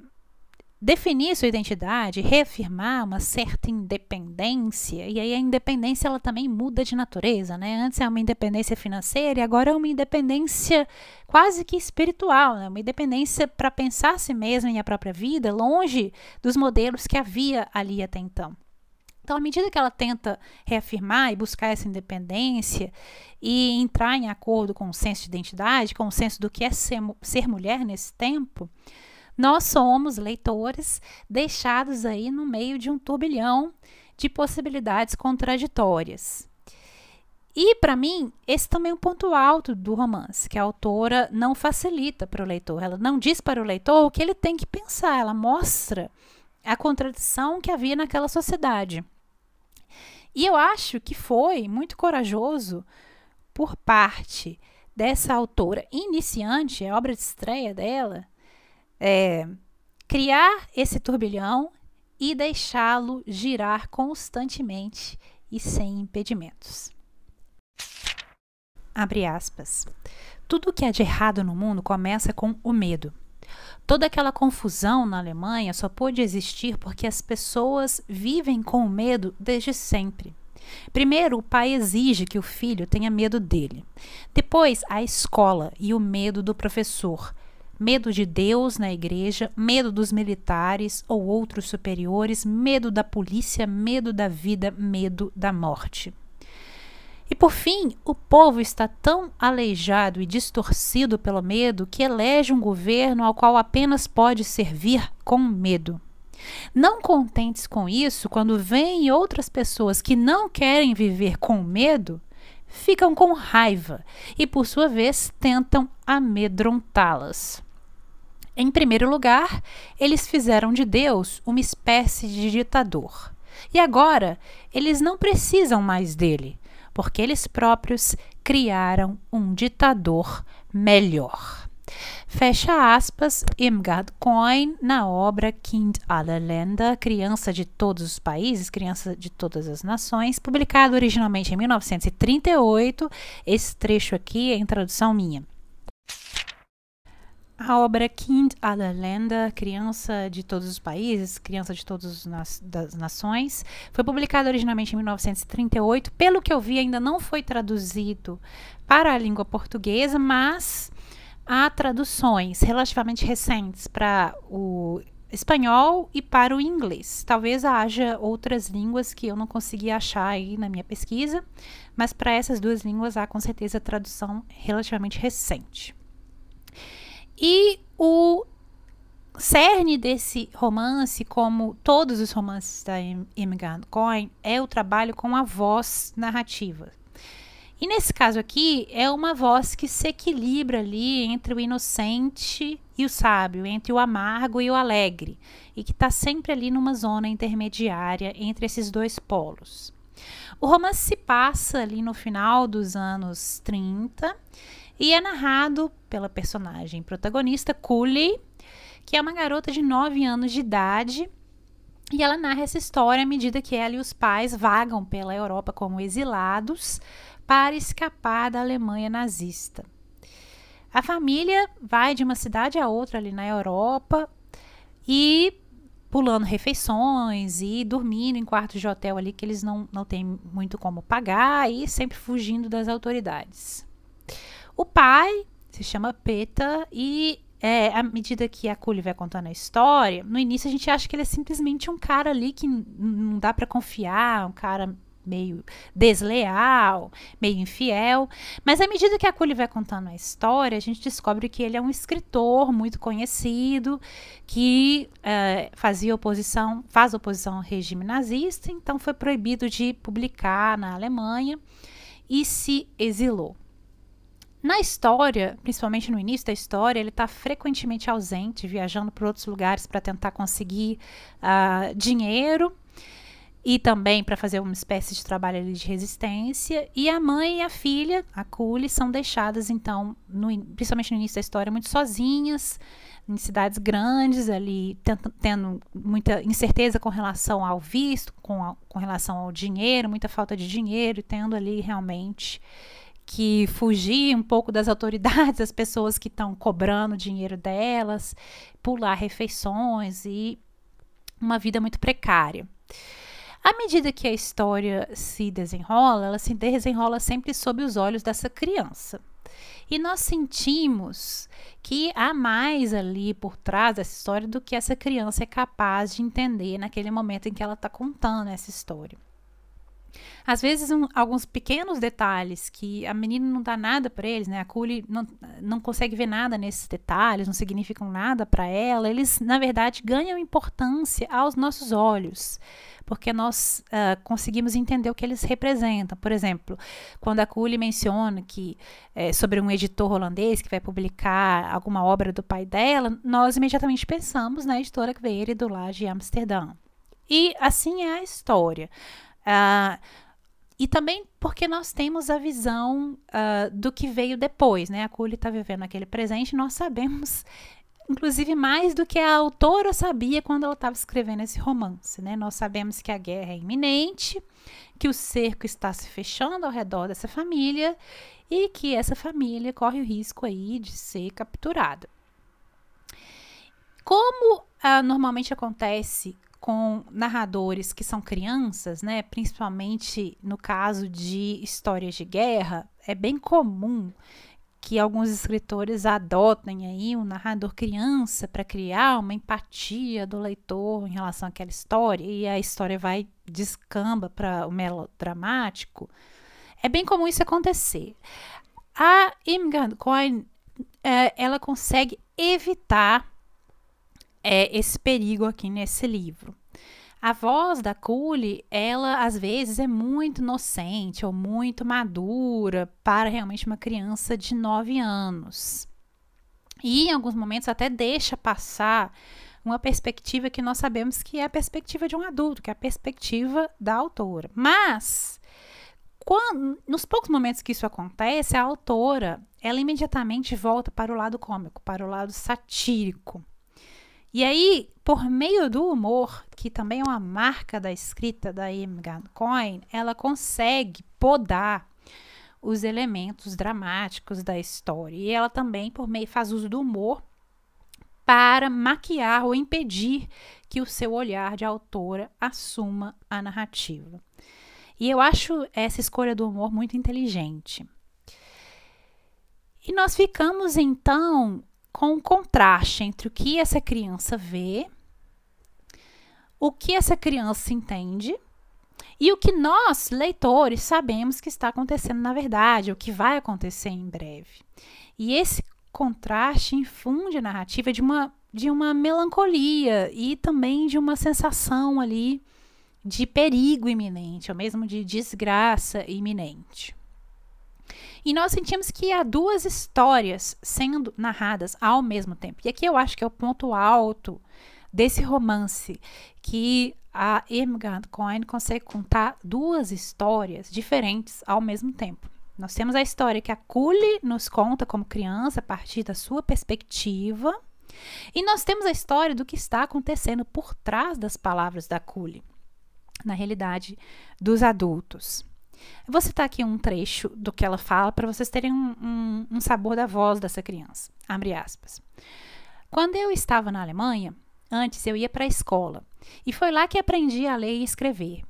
definir sua identidade, reafirmar uma certa independência, e aí a independência ela também muda de natureza, né? Antes é uma independência financeira e agora é uma independência quase que espiritual, né? Uma independência para pensar si mesma e a própria vida, longe dos modelos que havia ali até então. Então, à medida que ela tenta reafirmar e buscar essa independência e entrar em acordo com o senso de identidade, com o senso do que é ser, ser mulher nesse tempo, nós somos leitores deixados aí no meio de um turbilhão de possibilidades contraditórias. E, para mim, esse também é um ponto alto do romance, que a autora não facilita para o leitor. Ela não diz para o leitor o que ele tem que pensar, ela mostra a contradição que havia naquela sociedade. E eu acho que foi muito corajoso por parte dessa autora iniciante, a obra de estreia dela, é, criar esse turbilhão e deixá-lo girar constantemente e sem impedimentos. Abre aspas. Tudo o que é de errado no mundo começa com o medo. Toda aquela confusão na Alemanha só pôde existir porque as pessoas vivem com medo desde sempre. Primeiro, o pai exige que o filho tenha medo dele. Depois, a escola e o medo do professor. Medo de Deus na igreja, medo dos militares ou outros superiores, medo da polícia, medo da vida, medo da morte. E por fim, o povo está tão aleijado e distorcido pelo medo que elege um governo ao qual apenas pode servir com medo. Não contentes com isso, quando vêm outras pessoas que não querem viver com medo, ficam com raiva e, por sua vez, tentam amedrontá-las. Em primeiro lugar, eles fizeram de Deus uma espécie de ditador. E agora, eles não precisam mais dele, porque eles próprios criaram um ditador melhor. Fecha aspas, Imgard Coin, na obra Kind aller Länder, Criança de Todos os Países, Criança de Todas as Nações, publicado originalmente em 1938. Esse trecho aqui é em tradução minha. A obra Kind aller Länder, Criança de Todos os Países, Criança de Todas as Nações, foi publicada originalmente em 1938. Pelo que eu vi, ainda não foi traduzido para a língua portuguesa, mas há traduções relativamente recentes para o espanhol e para o inglês. Talvez haja outras línguas que eu não consegui achar aí na minha pesquisa, mas para essas duas línguas há com certeza tradução relativamente recente. E o cerne desse romance, como todos os romances da Imogen Coin, é o trabalho com a voz narrativa. E nesse caso aqui, é uma voz que se equilibra ali entre o inocente e o sábio, entre o amargo e o alegre, e que está sempre ali numa zona intermediária entre esses dois polos. O romance se passa ali no final dos anos 30 e é narrado pela personagem protagonista, Cully, que é uma garota de 9 anos de idade. E ela narra essa história à medida que ela e os pais vagam pela Europa como exilados para escapar da Alemanha nazista. A família vai de uma cidade a outra ali na Europa e pulando refeições e dormindo em quartos de hotel ali que eles não, não têm muito como pagar e sempre fugindo das autoridades. O pai se chama Peta e é, à medida que a Cully vai contando a história, no início a gente acha que ele é simplesmente um cara ali que não dá para confiar, um cara meio desleal, meio infiel. Mas à medida que a Cully vai contando a história, a gente descobre que ele é um escritor muito conhecido, que uh, fazia oposição, faz oposição ao regime nazista, então foi proibido de publicar na Alemanha e se exilou. Na história, principalmente no início da história, ele está frequentemente ausente, viajando por outros lugares para tentar conseguir uh, dinheiro e também para fazer uma espécie de trabalho de resistência. E a mãe e a filha, a Cully, são deixadas, então, no, principalmente no início da história, muito sozinhas, em cidades grandes, ali tendo muita incerteza com relação ao visto, com, a, com relação ao dinheiro, muita falta de dinheiro, e tendo ali realmente que fugir um pouco das autoridades, <laughs> das pessoas que estão cobrando dinheiro delas, pular refeições e uma vida muito precária. À medida que a história se desenrola, ela se desenrola sempre sob os olhos dessa criança. E nós sentimos que há mais ali por trás dessa história do que essa criança é capaz de entender naquele momento em que ela está contando essa história. Às vezes, um, alguns pequenos detalhes que a menina não dá nada para eles, né? A Cully não, não consegue ver nada nesses detalhes, não significam nada para ela. Eles, na verdade, ganham importância aos nossos olhos, porque nós uh, conseguimos entender o que eles representam. Por exemplo, quando a Cully menciona que é, sobre um editor holandês que vai publicar alguma obra do pai dela, nós imediatamente pensamos na editora que veio do lá de Amsterdã. E assim é a história. Uh, e também porque nós temos a visão uh, do que veio depois, né? A Cully está vivendo aquele presente, nós sabemos, inclusive, mais do que a autora sabia quando ela estava escrevendo esse romance, né? Nós sabemos que a guerra é iminente, que o cerco está se fechando ao redor dessa família e que essa família corre o risco aí de ser capturada. Como uh, normalmente acontece com narradores que são crianças, né, principalmente no caso de histórias de guerra, é bem comum que alguns escritores adotem aí um narrador criança para criar uma empatia do leitor em relação àquela história e a história vai descamba para o melodramático. É bem comum isso acontecer. A Imgard Coin, é, ela consegue evitar é, esse perigo aqui nesse livro. A voz da Cully, ela às vezes é muito inocente ou muito madura para realmente uma criança de 9 anos. E em alguns momentos até deixa passar uma perspectiva que nós sabemos que é a perspectiva de um adulto, que é a perspectiva da autora. Mas quando, nos poucos momentos que isso acontece, a autora ela imediatamente volta para o lado cômico, para o lado satírico. E aí, por meio do humor, que também é uma marca da escrita da Imgan Coin, ela consegue podar os elementos dramáticos da história. E ela também, por meio, faz uso do humor para maquiar ou impedir que o seu olhar de autora assuma a narrativa. E eu acho essa escolha do humor muito inteligente. E nós ficamos então com um contraste entre o que essa criança vê, o que essa criança entende e o que nós, leitores, sabemos que está acontecendo na verdade, o que vai acontecer em breve. E esse contraste infunde a narrativa de uma, de uma melancolia e também de uma sensação ali de perigo iminente, ou mesmo de desgraça iminente. E nós sentimos que há duas histórias sendo narradas ao mesmo tempo. E aqui eu acho que é o ponto alto desse romance, que a Irmgard Cohen consegue contar duas histórias diferentes ao mesmo tempo. Nós temos a história que a Cully nos conta como criança a partir da sua perspectiva, e nós temos a história do que está acontecendo por trás das palavras da Cully, na realidade dos adultos. Eu vou citar aqui um trecho do que ela fala para vocês terem um, um, um sabor da voz dessa criança. Abre aspas. Quando eu estava na Alemanha, antes eu ia para a escola e foi lá que aprendi a ler e escrever.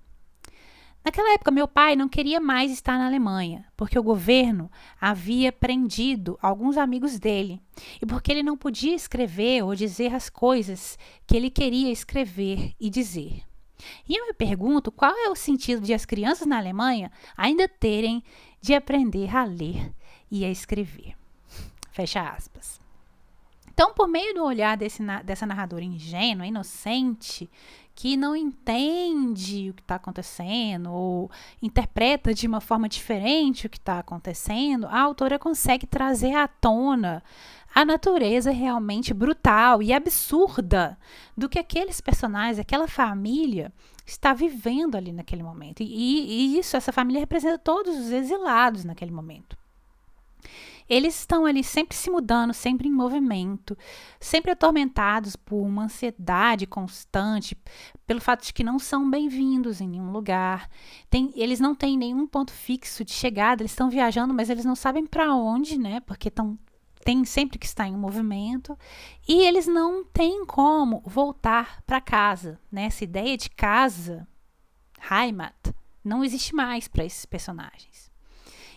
Naquela época, meu pai não queria mais estar na Alemanha, porque o governo havia prendido alguns amigos dele e porque ele não podia escrever ou dizer as coisas que ele queria escrever e dizer. E eu me pergunto qual é o sentido de as crianças na Alemanha ainda terem de aprender a ler e a escrever. Fecha aspas. Então, por meio do olhar desse, dessa narradora ingênua, inocente, que não entende o que está acontecendo ou interpreta de uma forma diferente o que está acontecendo, a autora consegue trazer à tona a natureza realmente brutal e absurda do que aqueles personagens, aquela família está vivendo ali naquele momento. E, e isso, essa família representa todos os exilados naquele momento. Eles estão ali sempre se mudando, sempre em movimento, sempre atormentados por uma ansiedade constante, pelo fato de que não são bem-vindos em nenhum lugar. Tem, eles não têm nenhum ponto fixo de chegada, eles estão viajando, mas eles não sabem para onde, né? Porque estão tem sempre que estar em movimento e eles não têm como voltar para casa, né? Essa ideia de casa, Heimat, não existe mais para esses personagens.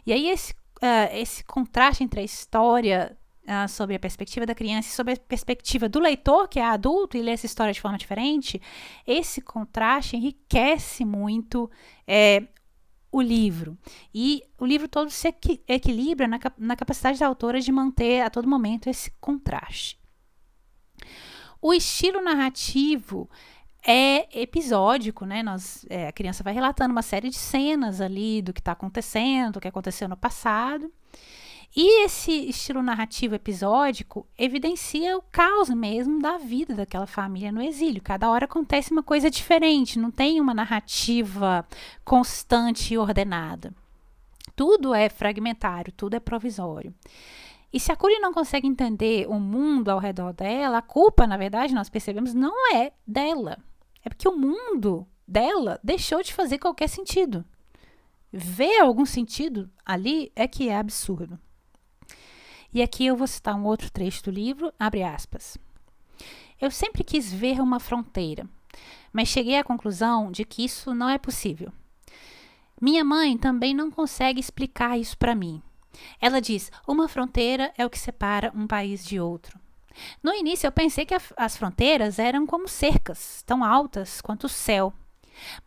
E aí esse uh, esse contraste entre a história uh, sobre a perspectiva da criança e sobre a perspectiva do leitor, que é adulto e lê essa história de forma diferente, esse contraste enriquece muito é, o livro. E o livro todo se equi equilibra na, na capacidade da autora de manter a todo momento esse contraste. O estilo narrativo é episódico, né? Nós, é, a criança vai relatando uma série de cenas ali do que está acontecendo, do que aconteceu no passado. E esse estilo narrativo episódico evidencia o caos mesmo da vida daquela família no exílio. Cada hora acontece uma coisa diferente, não tem uma narrativa constante e ordenada. Tudo é fragmentário, tudo é provisório. E se a Curie não consegue entender o mundo ao redor dela, a culpa, na verdade, nós percebemos, não é dela. É porque o mundo dela deixou de fazer qualquer sentido. Ver algum sentido ali é que é absurdo. E aqui eu vou citar um outro trecho do livro, abre aspas. Eu sempre quis ver uma fronteira, mas cheguei à conclusão de que isso não é possível. Minha mãe também não consegue explicar isso para mim. Ela diz: uma fronteira é o que separa um país de outro. No início eu pensei que a, as fronteiras eram como cercas, tão altas quanto o céu.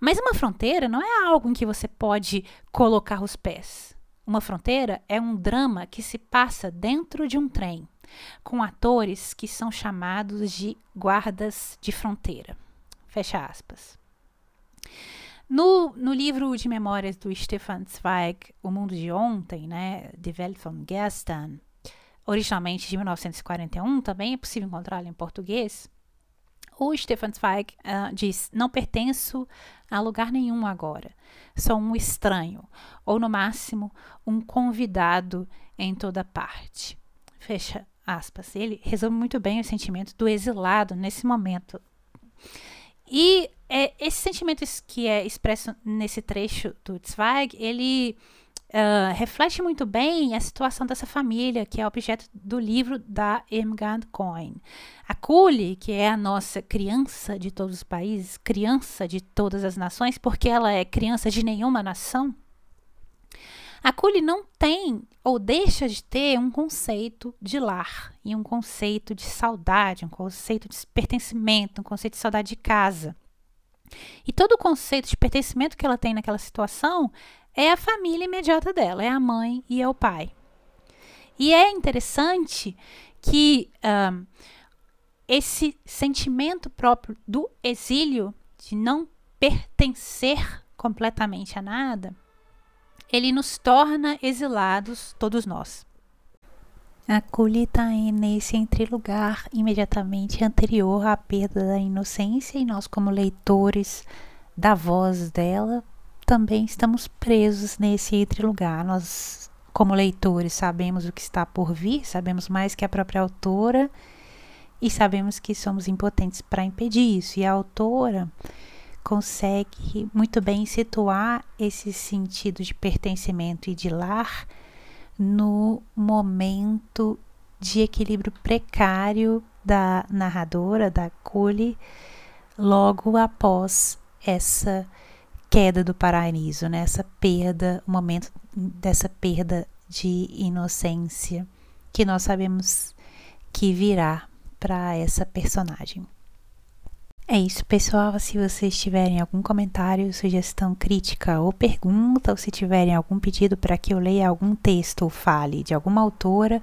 Mas uma fronteira não é algo em que você pode colocar os pés. Uma fronteira é um drama que se passa dentro de um trem, com atores que são chamados de guardas de fronteira. Fecha aspas. No, no livro de memórias do Stefan Zweig, O Mundo de Ontem, né, Die Welt von Gestern, originalmente de 1941, também é possível encontrá-lo em português. O Stefan Zweig uh, diz: Não pertenço a lugar nenhum agora. Sou um estranho, ou no máximo, um convidado em toda parte. Fecha aspas. Ele resume muito bem o sentimento do exilado nesse momento. E é, esse sentimento que é expresso nesse trecho do Zweig, ele uh, reflete muito bem a situação dessa família, que é objeto do livro da Irmgard Coin. A Kuli, que é a nossa criança de todos os países, criança de todas as nações, porque ela é criança de nenhuma nação, a Kuli não tem ou deixa de ter um conceito de lar e um conceito de saudade, um conceito de pertencimento, um conceito de saudade de casa. E todo o conceito de pertencimento que ela tem naquela situação é a família imediata dela, é a mãe e é o pai. E é interessante que esse sentimento próprio do exílio, de não pertencer completamente a nada, ele nos torna exilados, todos nós. A Kuli está nesse entrelugar imediatamente anterior à perda da inocência e nós, como leitores da voz dela, também estamos presos nesse entrelugar. Nós, como leitores, sabemos o que está por vir, sabemos mais que a própria autora e sabemos que somos impotentes para impedir isso. E a autora consegue muito bem situar esse sentido de pertencimento e de lar no momento de equilíbrio precário da narradora, da Cole, logo após essa queda do paraíso, né? Essa perda, o momento dessa perda de inocência que nós sabemos que virá para essa personagem. É isso, pessoal. Se vocês tiverem algum comentário, sugestão, crítica ou pergunta, ou se tiverem algum pedido para que eu leia algum texto ou fale de alguma autora,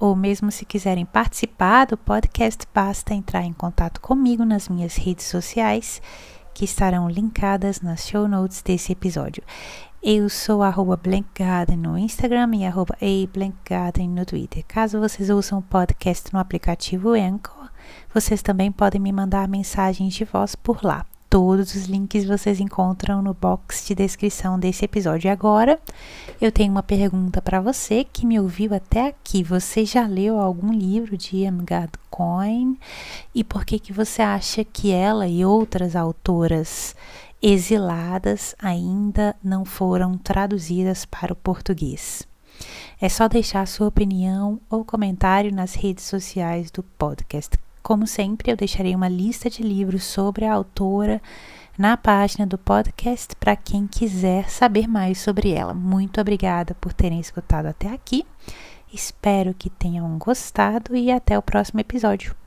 ou mesmo se quiserem participar do podcast, basta entrar em contato comigo nas minhas redes sociais, que estarão linkadas nas show notes desse episódio. Eu sou arroba Blankgarden no Instagram e arroba no Twitter. Caso vocês ouçam o podcast no aplicativo Anchor, vocês também podem me mandar mensagens de voz por lá. Todos os links vocês encontram no box de descrição desse episódio. E agora, eu tenho uma pergunta para você que me ouviu até aqui. Você já leu algum livro de Irmgard Coin? E por que que você acha que ela e outras autoras exiladas ainda não foram traduzidas para o português? É só deixar sua opinião ou comentário nas redes sociais do podcast. Como sempre, eu deixarei uma lista de livros sobre a autora na página do podcast para quem quiser saber mais sobre ela. Muito obrigada por terem escutado até aqui. Espero que tenham gostado e até o próximo episódio.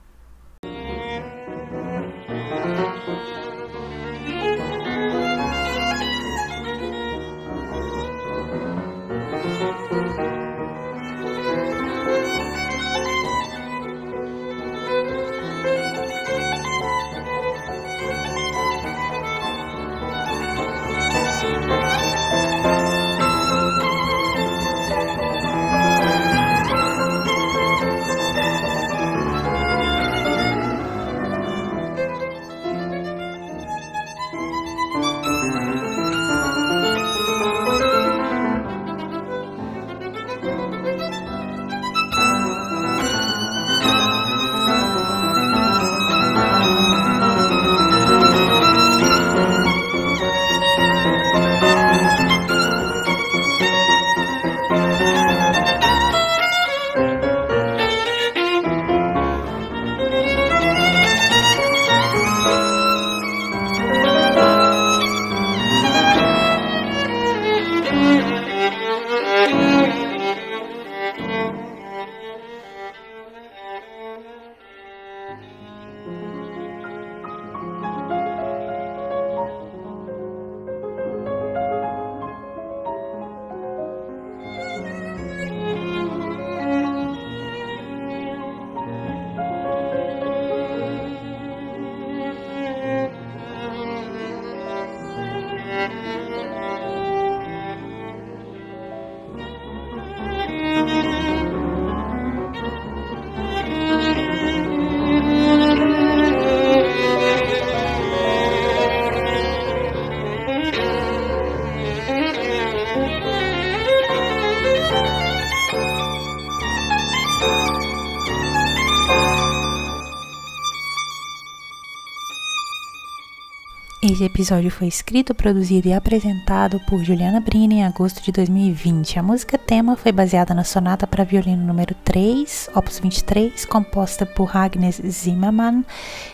Episódio foi escrito, produzido e apresentado por Juliana Brini em agosto de 2020. A música tema foi baseada na sonata para violino número 3, opus 23, composta por Agnes Zimmermann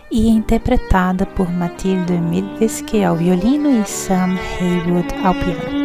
e interpretada por Mathilde Midveske ao violino e Sam Haywood ao piano.